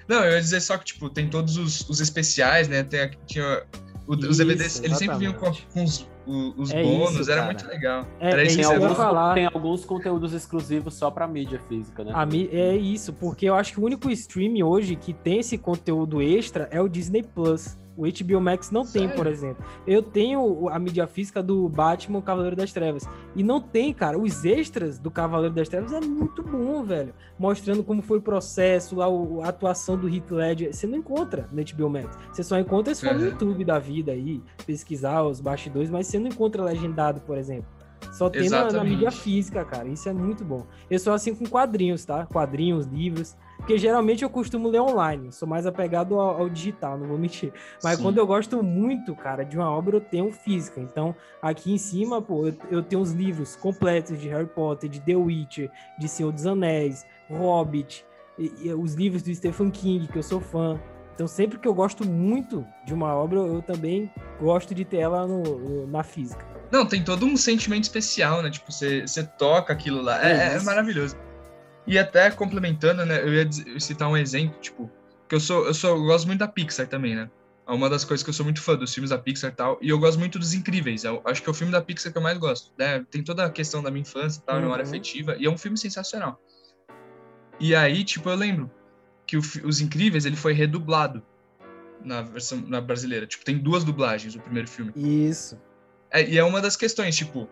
Não, eu ia dizer só que, tipo, tem todos os, os especiais, né? Tem, tinha, o- os
Isso,
DVDs, eles sempre vinham com, com os, os
É
bônus,
isso,
era muito legal.
É,
era isso
Tem alguns,
falar.
falar.
tem alguns conteúdos exclusivos só pra mídia física, né?
A mi- é isso, porque eu acho que o único stream hoje que tem esse conteúdo extra é o Disney Plus. O HBO Max não tem,
Sério?
por exemplo. Eu tenho a mídia física do Batman Cavaleiro das Trevas. E não tem, cara. Os extras do Cavaleiro das Trevas é muito bom, velho. Mostrando como foi o processo, lá a atuação do Heath Ledger. Você não encontra no HBO Max. Você só encontra se for no
Uhum.
YouTube da vida aí, pesquisar os bastidores, mas você não encontra legendado, por exemplo. Só tem na, na mídia física, cara. Isso é muito bom. Eu sou assim com quadrinhos, tá? Quadrinhos, livros. Porque geralmente eu costumo ler online. Sou mais apegado ao, ao digital, não vou mentir. Mas
Sim.
quando eu gosto muito, cara, de uma obra, eu tenho física. Então, aqui em cima, pô, eu, eu tenho os livros completos de Harry Potter, de The Witcher, de Senhor dos Anéis, Hobbit, e- e os livros do Stephen King, que eu sou fã. Então, sempre que eu gosto muito de uma obra, eu também gosto de ter ela no- no- na física.
Não, tem todo um sentimento especial, né? Tipo, você, você toca aquilo lá. É,
É
é maravilhoso. E até complementando, né? Eu ia citar um exemplo, tipo, que eu sou, eu sou, eu gosto muito da Pixar também, né? É uma das coisas que eu sou muito fã dos filmes da Pixar e tal. E eu gosto muito dos Incríveis. Eu acho que é o filme da Pixar que eu mais gosto. Né? Tem toda a questão da minha infância e tal,
Uhum.
memória afetiva. E é um filme sensacional. E aí, tipo, eu lembro que o Os Incríveis, ele foi redublado na versão na brasileira. Tipo, tem duas dublagens o primeiro filme.
Isso.
É, e é uma das questões, tipo,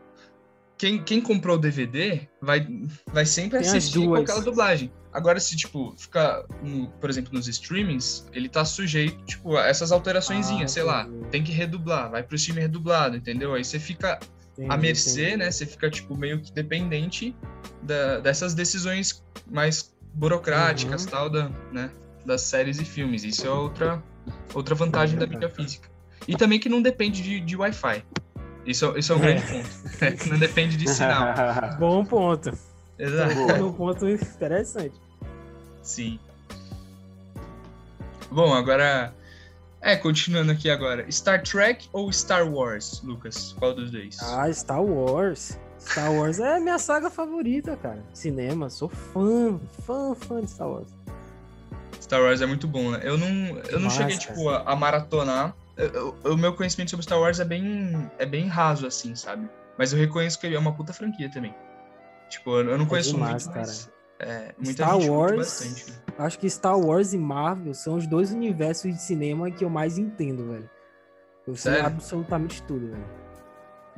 quem, quem comprou o DVD vai, vai sempre
Tem as
assistir com aquela dublagem. Agora, se, tipo, ficar, no- por exemplo, nos streamings, ele tá sujeito, tipo, a essas alteraçõezinhas,
Ah,
sei lá,
entendi.
tem que redublar, vai pro stream redublado, entendeu? Aí você fica à
Entendi,
mercê,
entendi.
né? Você fica, tipo, meio que dependente da- dessas decisões mais burocráticas,
Uhum.
tal, da, né? Das séries e filmes. Isso é outra, outra vantagem da mídia física. E também que não depende de, de Wi-Fi. Isso, é- isso é um
É.
grande ponto. É, que não depende de sinal.
Bom ponto.
Exato.
Tocou num ponto interessante.
Sim. Bom, agora. É, continuando aqui agora. Star Trek ou Star Wars, Lucas? Qual dos dois?
Ah, Star Wars. Star Wars é a minha saga favorita, cara. Cinema, sou fã, fã, fã de Star Wars.
Star Wars é muito bom, né? Eu não, eu não cheguei, tipo, a, a maratonar. O meu conhecimento sobre Star Wars é bem, é bem raso, assim, sabe? Mas eu reconheço que é uma puta franquia também. Tipo, eu não conheço
demais,
muito, mas é, muita
Star Wars-
bastante. né?
Acho que Star Wars e Marvel são os dois universos de cinema que eu mais entendo, velho. Eu sei
Sério?
absolutamente tudo, velho.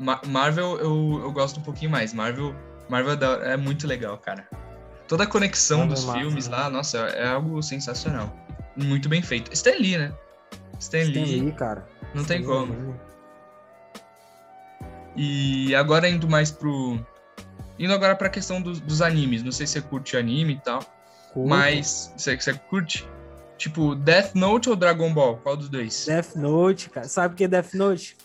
Ma- Marvel eu, eu gosto um pouquinho mais. Marvel, Marvel é é muito legal, cara. Toda a conexão
Marvel
dos
é
filmes
né?
lá, nossa, é algo sensacional. Muito bem feito. Stan Lee, né? Stan,
Stan
Lee,
Lee, cara.
não tem
Stan Lee,
como. E agora indo mais pro. Indo agora pra questão dos, dos animes. Não sei se você curte anime e tal.
Curto.
Mas. Você, você curte? Tipo, Death Note ou Dragon Ball? Qual dos dois?
Death Note, cara. Sabe o que é Death Note?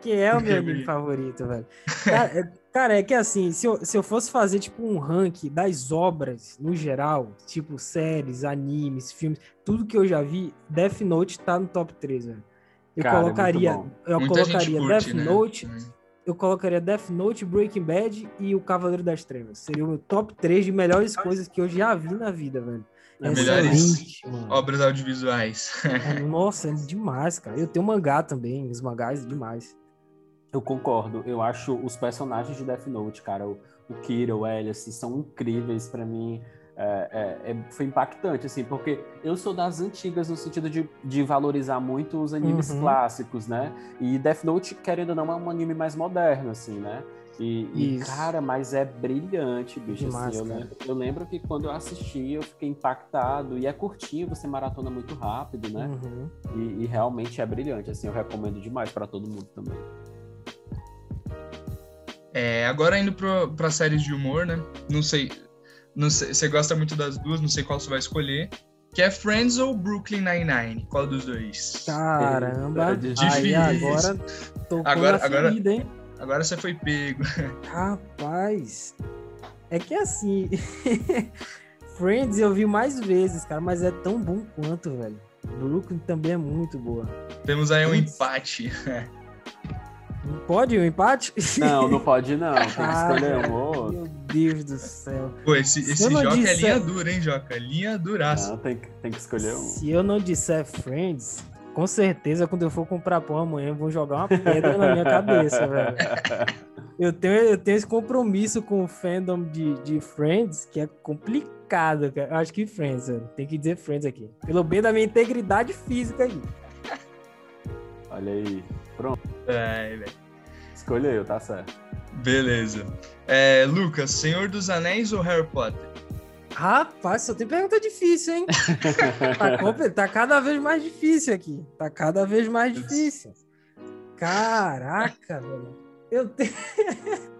Que é o meu anime favorito, velho. Cara, é, cara, é que assim, se eu, se eu fosse fazer, tipo, um ranking das obras, no geral, tipo, séries, animes, filmes, tudo que eu já vi, Death Note tá no top 3, velho. Eu
Cara, é
colocaria,
bom.
eu
Muita
colocaria
curte,
Death
né?
Note, eu colocaria Death Note, Breaking Bad e o Cavaleiro das Trevas. Seria o meu top 3 de melhores coisas que eu já vi na vida, velho.
É
Melhores
mano.
Obras audiovisuais.
É, Nossa, é demais, cara. Eu tenho mangá também, os mangás, demais.
Eu concordo. Eu acho os personagens de Death Note, cara, o, o Kira, o Alice, são incríveis pra mim. É, é- é- foi impactante, assim, porque eu sou das antigas no sentido de, de valorizar muito os animes
Uhum.
clássicos, né? E Death Note, querendo ou não, é um anime mais moderno, assim, né? E, e, cara, mas é brilhante, bicho.
Demais,
assim, eu, lembro, eu lembro que quando eu assisti, eu fiquei impactado. E é curtinho, você maratona muito rápido, né?
Uhum.
E, e realmente é brilhante, assim, eu recomendo demais pra todo mundo também.
É, agora indo pro, pra séries de humor, né? Não sei, não sei. Você gosta muito das duas, não sei qual você vai escolher. Que é Friends ou Brooklyn Nine-Nine? Qual dos dois?
Caramba. Aí
difícil.
agora tocou
Agora- agora-
ferida, hein?
Agora você foi pego.
Rapaz. É que assim. Friends eu vi mais vezes, cara, mas é tão bom quanto, velho. Brooklyn também é muito boa.
Temos aí um
Putz. Pode um empate?
Não, não pode não. Tem que escolher um ou outro.
Meu Deus do céu.
Pô, esse,
Se
esse
eu não
Joca é
disser-
linha dura, hein, Joca? Linha duraça.
Não, tem, que- tem que escolher um.
Se eu não disser Friends, com certeza quando eu for comprar pão amanhã vão jogar uma pedra na minha cabeça, velho. Eu tenho, eu tenho esse compromisso com o fandom de, de Friends que é complicado, cara. Eu acho que Friends, velho. tem que dizer Friends aqui. Pelo bem da minha integridade física aí.
Olha aí.
É, velho.
Escolheu, tá certo.
Beleza. É, Lucas, Senhor dos Anéis ou Harry Potter?
Rapaz, só tem pergunta difícil, hein? Tá, tá cada vez mais difícil aqui. Tá cada vez mais difícil. Caraca, velho. Eu tenho.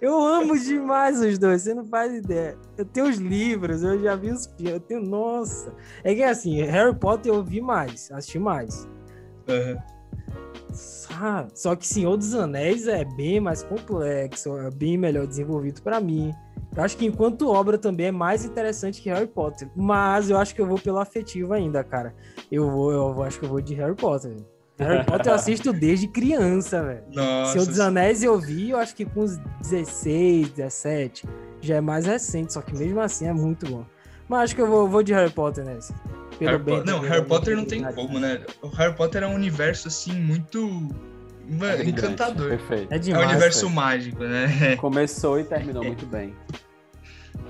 Eu amo demais os dois, você não faz ideia. Eu tenho os livros, eu já vi os filmes, eu tenho. Nossa! É que assim, Harry Potter eu vi mais, assisti mais.
Aham.
Ah, só que Senhor dos Anéis é bem mais complexo, é bem melhor desenvolvido pra mim. Eu acho que enquanto obra também é mais interessante que Harry Potter. Mas eu acho que eu vou pelo afetivo ainda, cara. Eu vou, eu acho que eu vou de Harry Potter. Harry Potter eu assisto desde criança, velho. Senhor dos Anéis eu vi, eu acho que com uns 16, 17. Já é mais recente, só que mesmo assim é muito bom. Mas acho que eu vou, vou de Harry Potter nessa. Pelo
Harry
bem
Po- Não, Harry Potter não tem como, né? O Harry Potter é um universo, assim, muito mano,
Brilhante,
encantador.
Perfeito.
É
É
demais.
um universo
perfeito.
mágico, né?
Começou e terminou muito bem.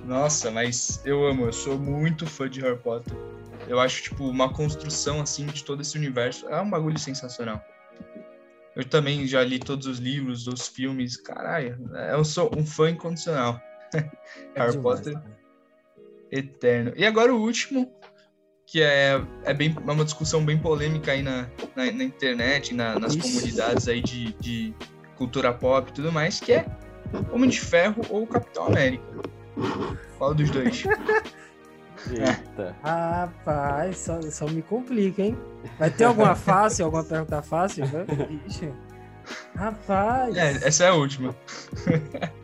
Nossa, mas eu amo, eu sou muito fã de Harry Potter. Eu acho, tipo, uma construção, assim, de todo esse universo. É um bagulho sensacional. Eu também já li todos os livros, os filmes. Caralho, eu sou um fã incondicional.
É
Harry
demais,
Potter
cara.
Eterno. E agora o último, que é, é, bem, é uma discussão bem polêmica aí na, na, na internet, na- nas
Ixi.
comunidades aí de, de cultura pop e tudo mais, que é Homem de Ferro ou Capitão América. Qual dos dois?
Eita.
Rapaz, só, só me complica, hein? Vai ter alguma fácil, alguma pergunta fácil? Ixi. Rapaz,
É, essa é a última.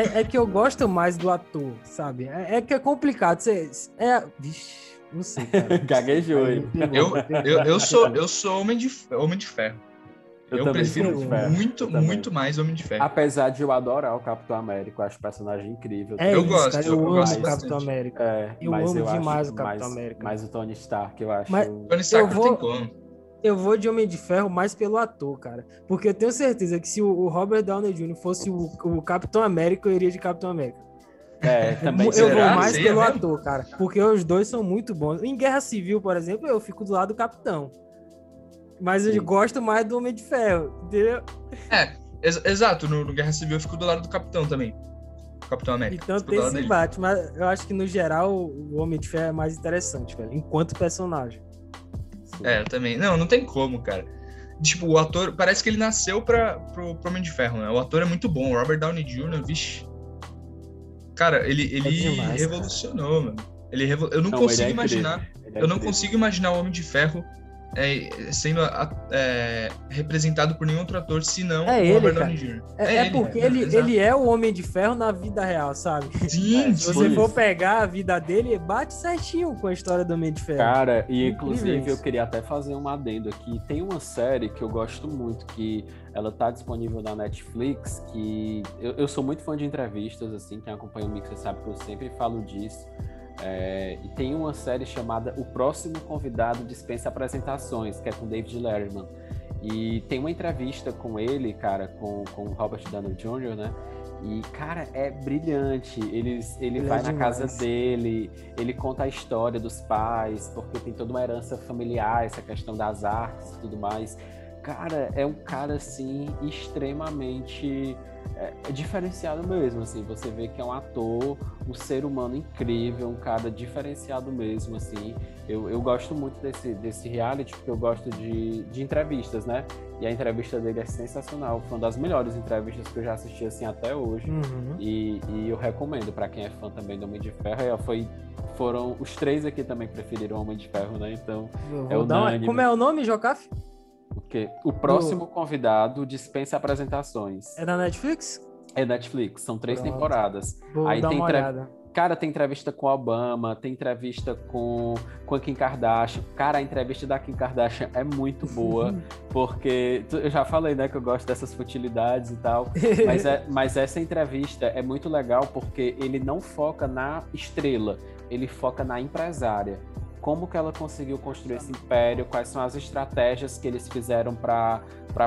é, é que eu gosto mais do ator, sabe? É, é que é complicado. Você, é, vixe, não sei, cara.
Gaguejou
Aí
Eu, eu, eu, sou, eu sou homem de, homem de ferro.
Eu
Eu, prefiro muito,
Eu
muito mais Homem de Ferro.
Apesar de eu adorar o Capitão América, eu acho o personagem incrível.
É
Eu
isso,
gosto,
cara,
eu
eu, amo
gosto
o
bastante.
Capitão América.
É,
Eu
mas
amo
eu
demais
acho
o Capitão
mais,
América.
Mais o Tony Stark, eu acho.
Mas-
Tony Stark
Eu
não
vou-
tem como.
Eu vou de Homem de Ferro mais pelo ator, cara. Porque eu tenho certeza que se o Robert Downey Jr. fosse o, o Capitão América, eu iria de Capitão América.
É, também
eu
será?
vou mais
ia
pelo
mesmo?
ator, cara. Porque os dois são muito bons. Em Guerra Civil, por exemplo, eu fico do lado do Capitão. Mas eu
Sim.
gosto mais do Homem de Ferro, entendeu?
Ex- exato, no, no Guerra Civil eu fico do lado do Capitão também. Capitão América.
Então tem esse
dele.
embate. Mas eu acho que, no geral, o Homem de Ferro é mais interessante, velho. Enquanto personagem.
É, eu também. Não, não tem como, cara. Tipo, o ator, parece que ele nasceu pra, pro, pro Homem de Ferro, né? O ator é muito bom. O Robert Downey Jr., vixe. Cara, ele, ele
demais,
revolucionou, mano. Ele revo... Eu não,
Não,
consigo
é
imaginar.
é
Eu não consigo imaginar o Homem de Ferro é, sendo a- é, representado por nenhum outro ator, senão
É
o
ele,
Robert
cara.
Downey Jr.
É, é porque
né?
ele,
Exato.
ele é o Homem de Ferro na vida real, sabe?
Sim,
É,
Se
sim.
você for pegar a vida dele, bate certinho com a história do Homem de Ferro.
Cara, e
Incrível
inclusive eu queria até fazer um adendo aqui. Tem uma série que eu gosto muito, que ela tá disponível na Netflix, que eu, eu sou muito fã de entrevistas, assim, quem acompanha o Mixer sabe que eu sempre falo disso. É, e tem uma série chamada O Próximo Convidado Dispensa Apresentações, que é com David Letterman. E tem uma entrevista com ele, cara, com, com o Robert Downey Jr., né? E, cara, é brilhante. Eles, ele
Ele é
vai na
demais.
casa dele, ele conta a história dos pais, porque tem toda uma herança familiar, essa questão das artes e tudo mais. Cara, é um cara, assim, extremamente é, é diferenciado mesmo, assim. Você vê que é um ator, um ser humano incrível, um cara diferenciado mesmo, assim. Eu, eu gosto muito desse, desse reality, porque eu gosto de, de entrevistas, né? E a entrevista dele é sensacional. Foi uma das melhores entrevistas que eu já assisti, assim, até hoje.
Uhum.
E, e eu recomendo para quem é fã também do Homem de Ferro. E, ó, foi, foram os três aqui também preferiram o Homem de Ferro, né? Então,
Eu
É unânime.
Como é o nome, Jocaf?
Porque o próximo convidado dispensa apresentações.
É da Netflix?
É Netflix, são três
Pronto.
temporadas.
Vou
Aí
dar
tem
uma
entre-
olhada.
Cara, tem entrevista com Obama, tem entrevista com, com a Kim Kardashian. Cara, a entrevista da Kim Kardashian é muito boa, porque eu já falei, né, que eu gosto dessas futilidades e tal. Mas, é, mas essa entrevista é muito legal porque ele não foca na estrela, ele foca na empresária como que ela conseguiu construir esse império, quais são as estratégias que eles fizeram para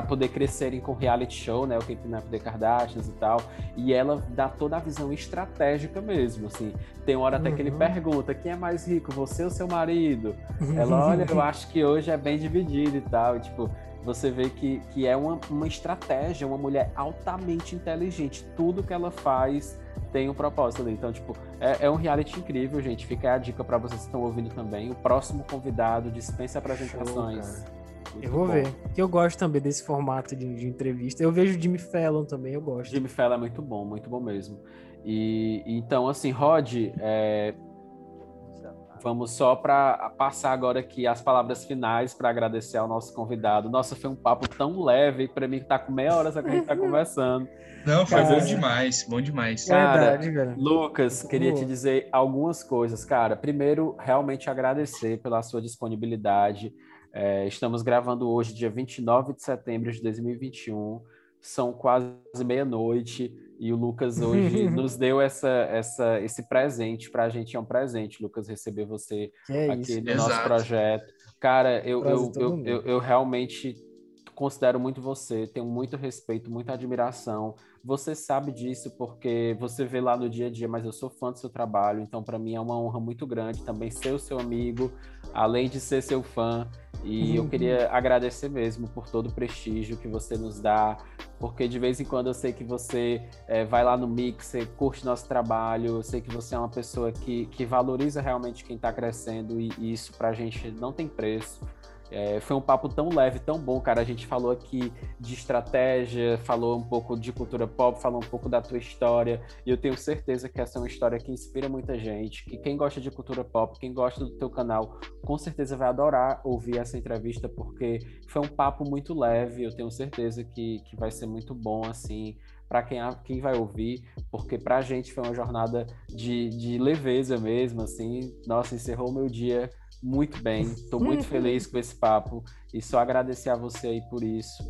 poder crescerem com reality show, né, o Keeping Up the Kardashians e tal, e ela dá toda a visão estratégica mesmo, assim, tem uma hora até uhum. que ele uhum. pergunta, quem é mais rico, você ou seu marido? Ela, olha, eu acho que hoje é bem dividido e tal, e, tipo, você vê que, que é uma, uma estratégia, uma mulher altamente inteligente, tudo que ela faz tem um propósito ali. Então, tipo, é, é um reality incrível, gente. Fica a dica para vocês que estão ouvindo também. O próximo convidado dispensa apresentações. Show,
eu vou bom. ver. Que eu gosto também desse formato de, de, entrevista. Eu vejo Jimmy Fallon também, eu gosto.
Jimmy Fallon é muito bom, muito bom mesmo. E então, assim, Rod, é, Vamos só para passar agora aqui as palavras finais para agradecer ao nosso convidado. Nossa, foi um papo tão leve para mim que tá com meia hora só que a gente tá conversando.
Não, foi cara, bom demais, bom demais.
Cara, Verdade, cara. Lucas, queria te dizer algumas coisas, cara. Primeiro, realmente agradecer pela sua disponibilidade. É, estamos gravando hoje, dia 29 de setembro de 2021. São quase meia-noite. E o Lucas hoje nos deu essa, essa, esse presente para a gente. É um presente, Lucas, receber você é aqui isso. no Exato. nosso projeto. Cara, eu, eu, eu, eu, eu realmente considero muito você, tenho muito respeito, muita admiração. Você sabe disso porque você vê lá no dia a dia, mas eu sou fã do seu trabalho, então para mim é uma honra muito grande também ser o seu amigo, além de ser seu fã. E eu queria agradecer mesmo por todo o prestígio que você nos dá, porque de vez em quando eu sei que você é, vai lá no Mixer, curte nosso trabalho, eu sei que você é uma pessoa que, que valoriza realmente quem está crescendo e, e isso para a gente não tem preço. É, foi um papo tão leve, tão bom, cara. A gente falou aqui de estratégia, falou um pouco de cultura pop, falou um pouco da tua história. E eu tenho certeza que essa é uma história que inspira muita gente. Que quem gosta de cultura pop, quem gosta do teu canal, com certeza vai adorar ouvir essa entrevista, porque foi um papo muito leve. Eu tenho certeza que, que vai ser muito bom, assim, para quem, quem vai ouvir, porque para a gente foi uma jornada de, de leveza mesmo, assim. Nossa, encerrou o meu dia muito bem. Estou muito feliz com esse papo e só agradecer a você aí por isso.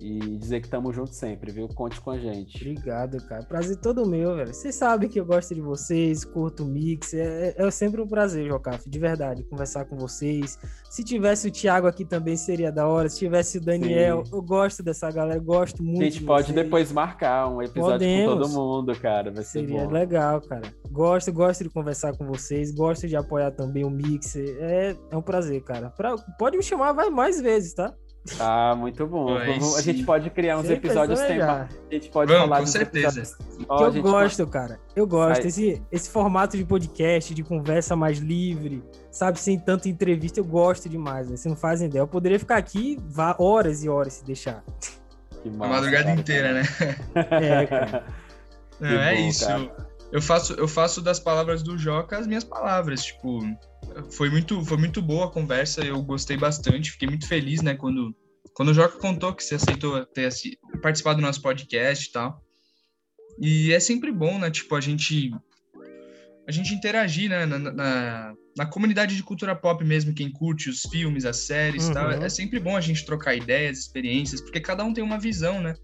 E dizer que estamos juntos sempre, viu? Conte com a gente.
Obrigado, cara. Prazer todo meu, velho. Vocês sabem que eu gosto de vocês, curto o mix. É, é, é sempre um prazer, Jocaf, de verdade, conversar com vocês. Se tivesse o Thiago aqui também seria da hora. Se tivesse o Daniel, Sim. eu gosto dessa galera, gosto muito. A
gente pode vocês. depois marcar um episódio Podemos. com todo mundo, cara. Vai ser seria bom.
legal, cara. Gosto, gosto de conversar com vocês, gosto de apoiar também o mix. É, é um prazer, cara. Pra, pode me chamar vai mais vezes, tá?
Ah, muito bom. a gente pode criar uns Sempre episódios tema. A gente pode
Vamos,
falar
com certeza.
Oh, eu gosto, pode... cara. Eu gosto. Esse, esse formato de podcast, de conversa mais livre, sabe, sem tanta entrevista, eu gosto demais. Né? Você não faz ideia. Eu poderia ficar aqui horas e horas se deixar.
Massa, a madrugada cara, inteira, né? É, cara. Não, é bom, isso. Cara. Eu faço, eu faço das palavras do Joca as minhas palavras. Tipo, foi muito, foi muito boa a conversa, eu gostei bastante, fiquei muito feliz, né, quando, quando o Joca contou que você aceitou ter participado do nosso podcast e tal. E é sempre bom, né, tipo, a gente a gente interagir, né, na, na, na comunidade de cultura pop mesmo, quem curte os filmes, as séries uhum. e tal, é sempre bom a gente trocar ideias, experiências, porque cada um tem uma visão, né?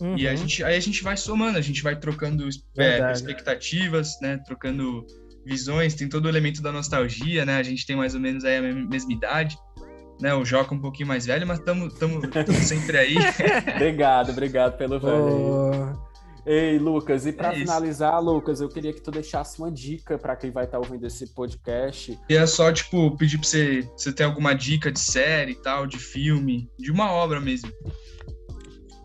Uhum. E a uhum. gente, aí a gente vai somando, a gente vai trocando é, expectativas, né, trocando visões, tem todo o elemento da nostalgia, né? A gente tem mais ou menos aí a mesma idade, né? O Joca um pouquinho mais velho, mas estamos sempre aí.
obrigado, obrigado pelo velho. Oh. Ei, Lucas, e para é finalizar, Lucas, eu queria que tu deixasse uma dica para quem vai estar tá ouvindo esse podcast.
E é só, tipo, pedir para você, você ter alguma dica de série e tal, de filme, de uma obra mesmo.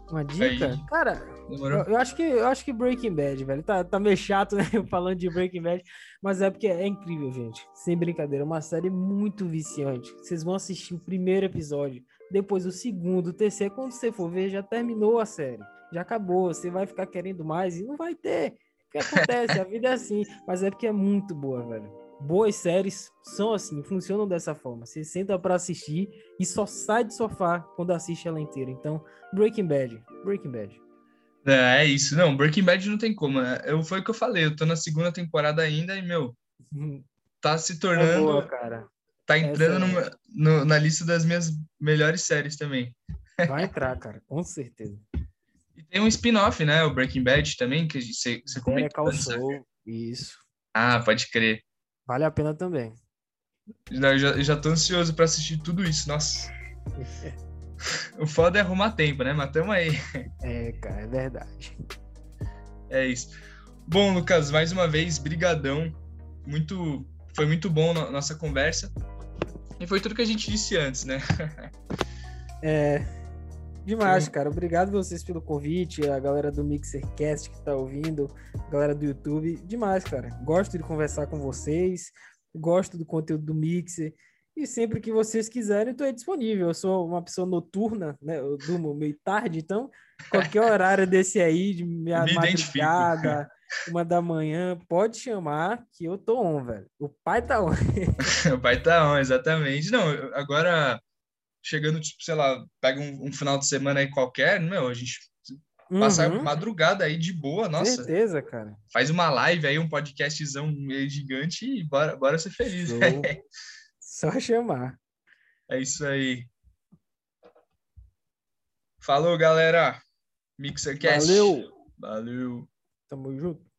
Uma dica? Aí. Cara, eu, eu, acho que, eu acho que Breaking Bad, velho. Tá, tá meio chato, né? Falando de Breaking Bad. Mas é porque é incrível, gente. Sem brincadeira. É uma série muito viciante. Vocês vão assistir o primeiro episódio, depois o segundo, o terceiro. Quando você for ver, já terminou a série. Já acabou. Você vai ficar querendo mais e não vai ter. O que acontece? a vida é assim. Mas é porque é muito boa, velho. Boas séries são assim, funcionam dessa forma. Você senta para assistir e só sai do sofá quando assiste ela inteira. Então, Breaking Bad. Breaking Bad.
É, é isso. Não, Breaking Bad não tem como. Né? Eu, foi o que eu falei. Eu tô na segunda temporada ainda e, meu, tá se
É
tornando.
boa, cara.
tá entrando numa- no- na lista das minhas melhores séries também.
Vai entrar, cara, com certeza.
E tem um spin-off, né? O Breaking Bad também, que você, você comentou. Né?
Saul, isso.
Ah, pode crer.
Vale a pena também.
Eu já, eu já tô ansioso pra assistir tudo isso, nossa. O foda é arrumar tempo, né? Mas tamo aí.
É, cara, é verdade.
É isso. Bom, Lucas, mais uma vez, brigadão. Muito, foi muito bom a nossa conversa. E foi tudo que a gente disse antes, né?
É. Demais, cara. Obrigado vocês pelo convite, a galera do Mixercast que tá ouvindo, a galera do YouTube. Demais, cara. Gosto de conversar com vocês, gosto do conteúdo do Mixer. E sempre que vocês quiserem, aí disponível. Eu sou uma pessoa noturna, né? Eu durmo meio tarde, então qualquer horário desse aí, de minha
Me
madrugada, uma da manhã, pode chamar que eu tô on, velho. O pai tá on.
Vai tá on, exatamente. Não, agora chegando, tipo, sei lá, pega um, um final de semana aí qualquer, meu, a gente passa a
Uhum,
madrugada aí de boa, nossa.
certeza, cara.
Faz uma live aí, um podcastzão meio gigante e bora, bora ser feliz.
Show. Só chamar.
É isso aí. Falou, galera. Mixercast.
Valeu.
Valeu.
Tamo junto.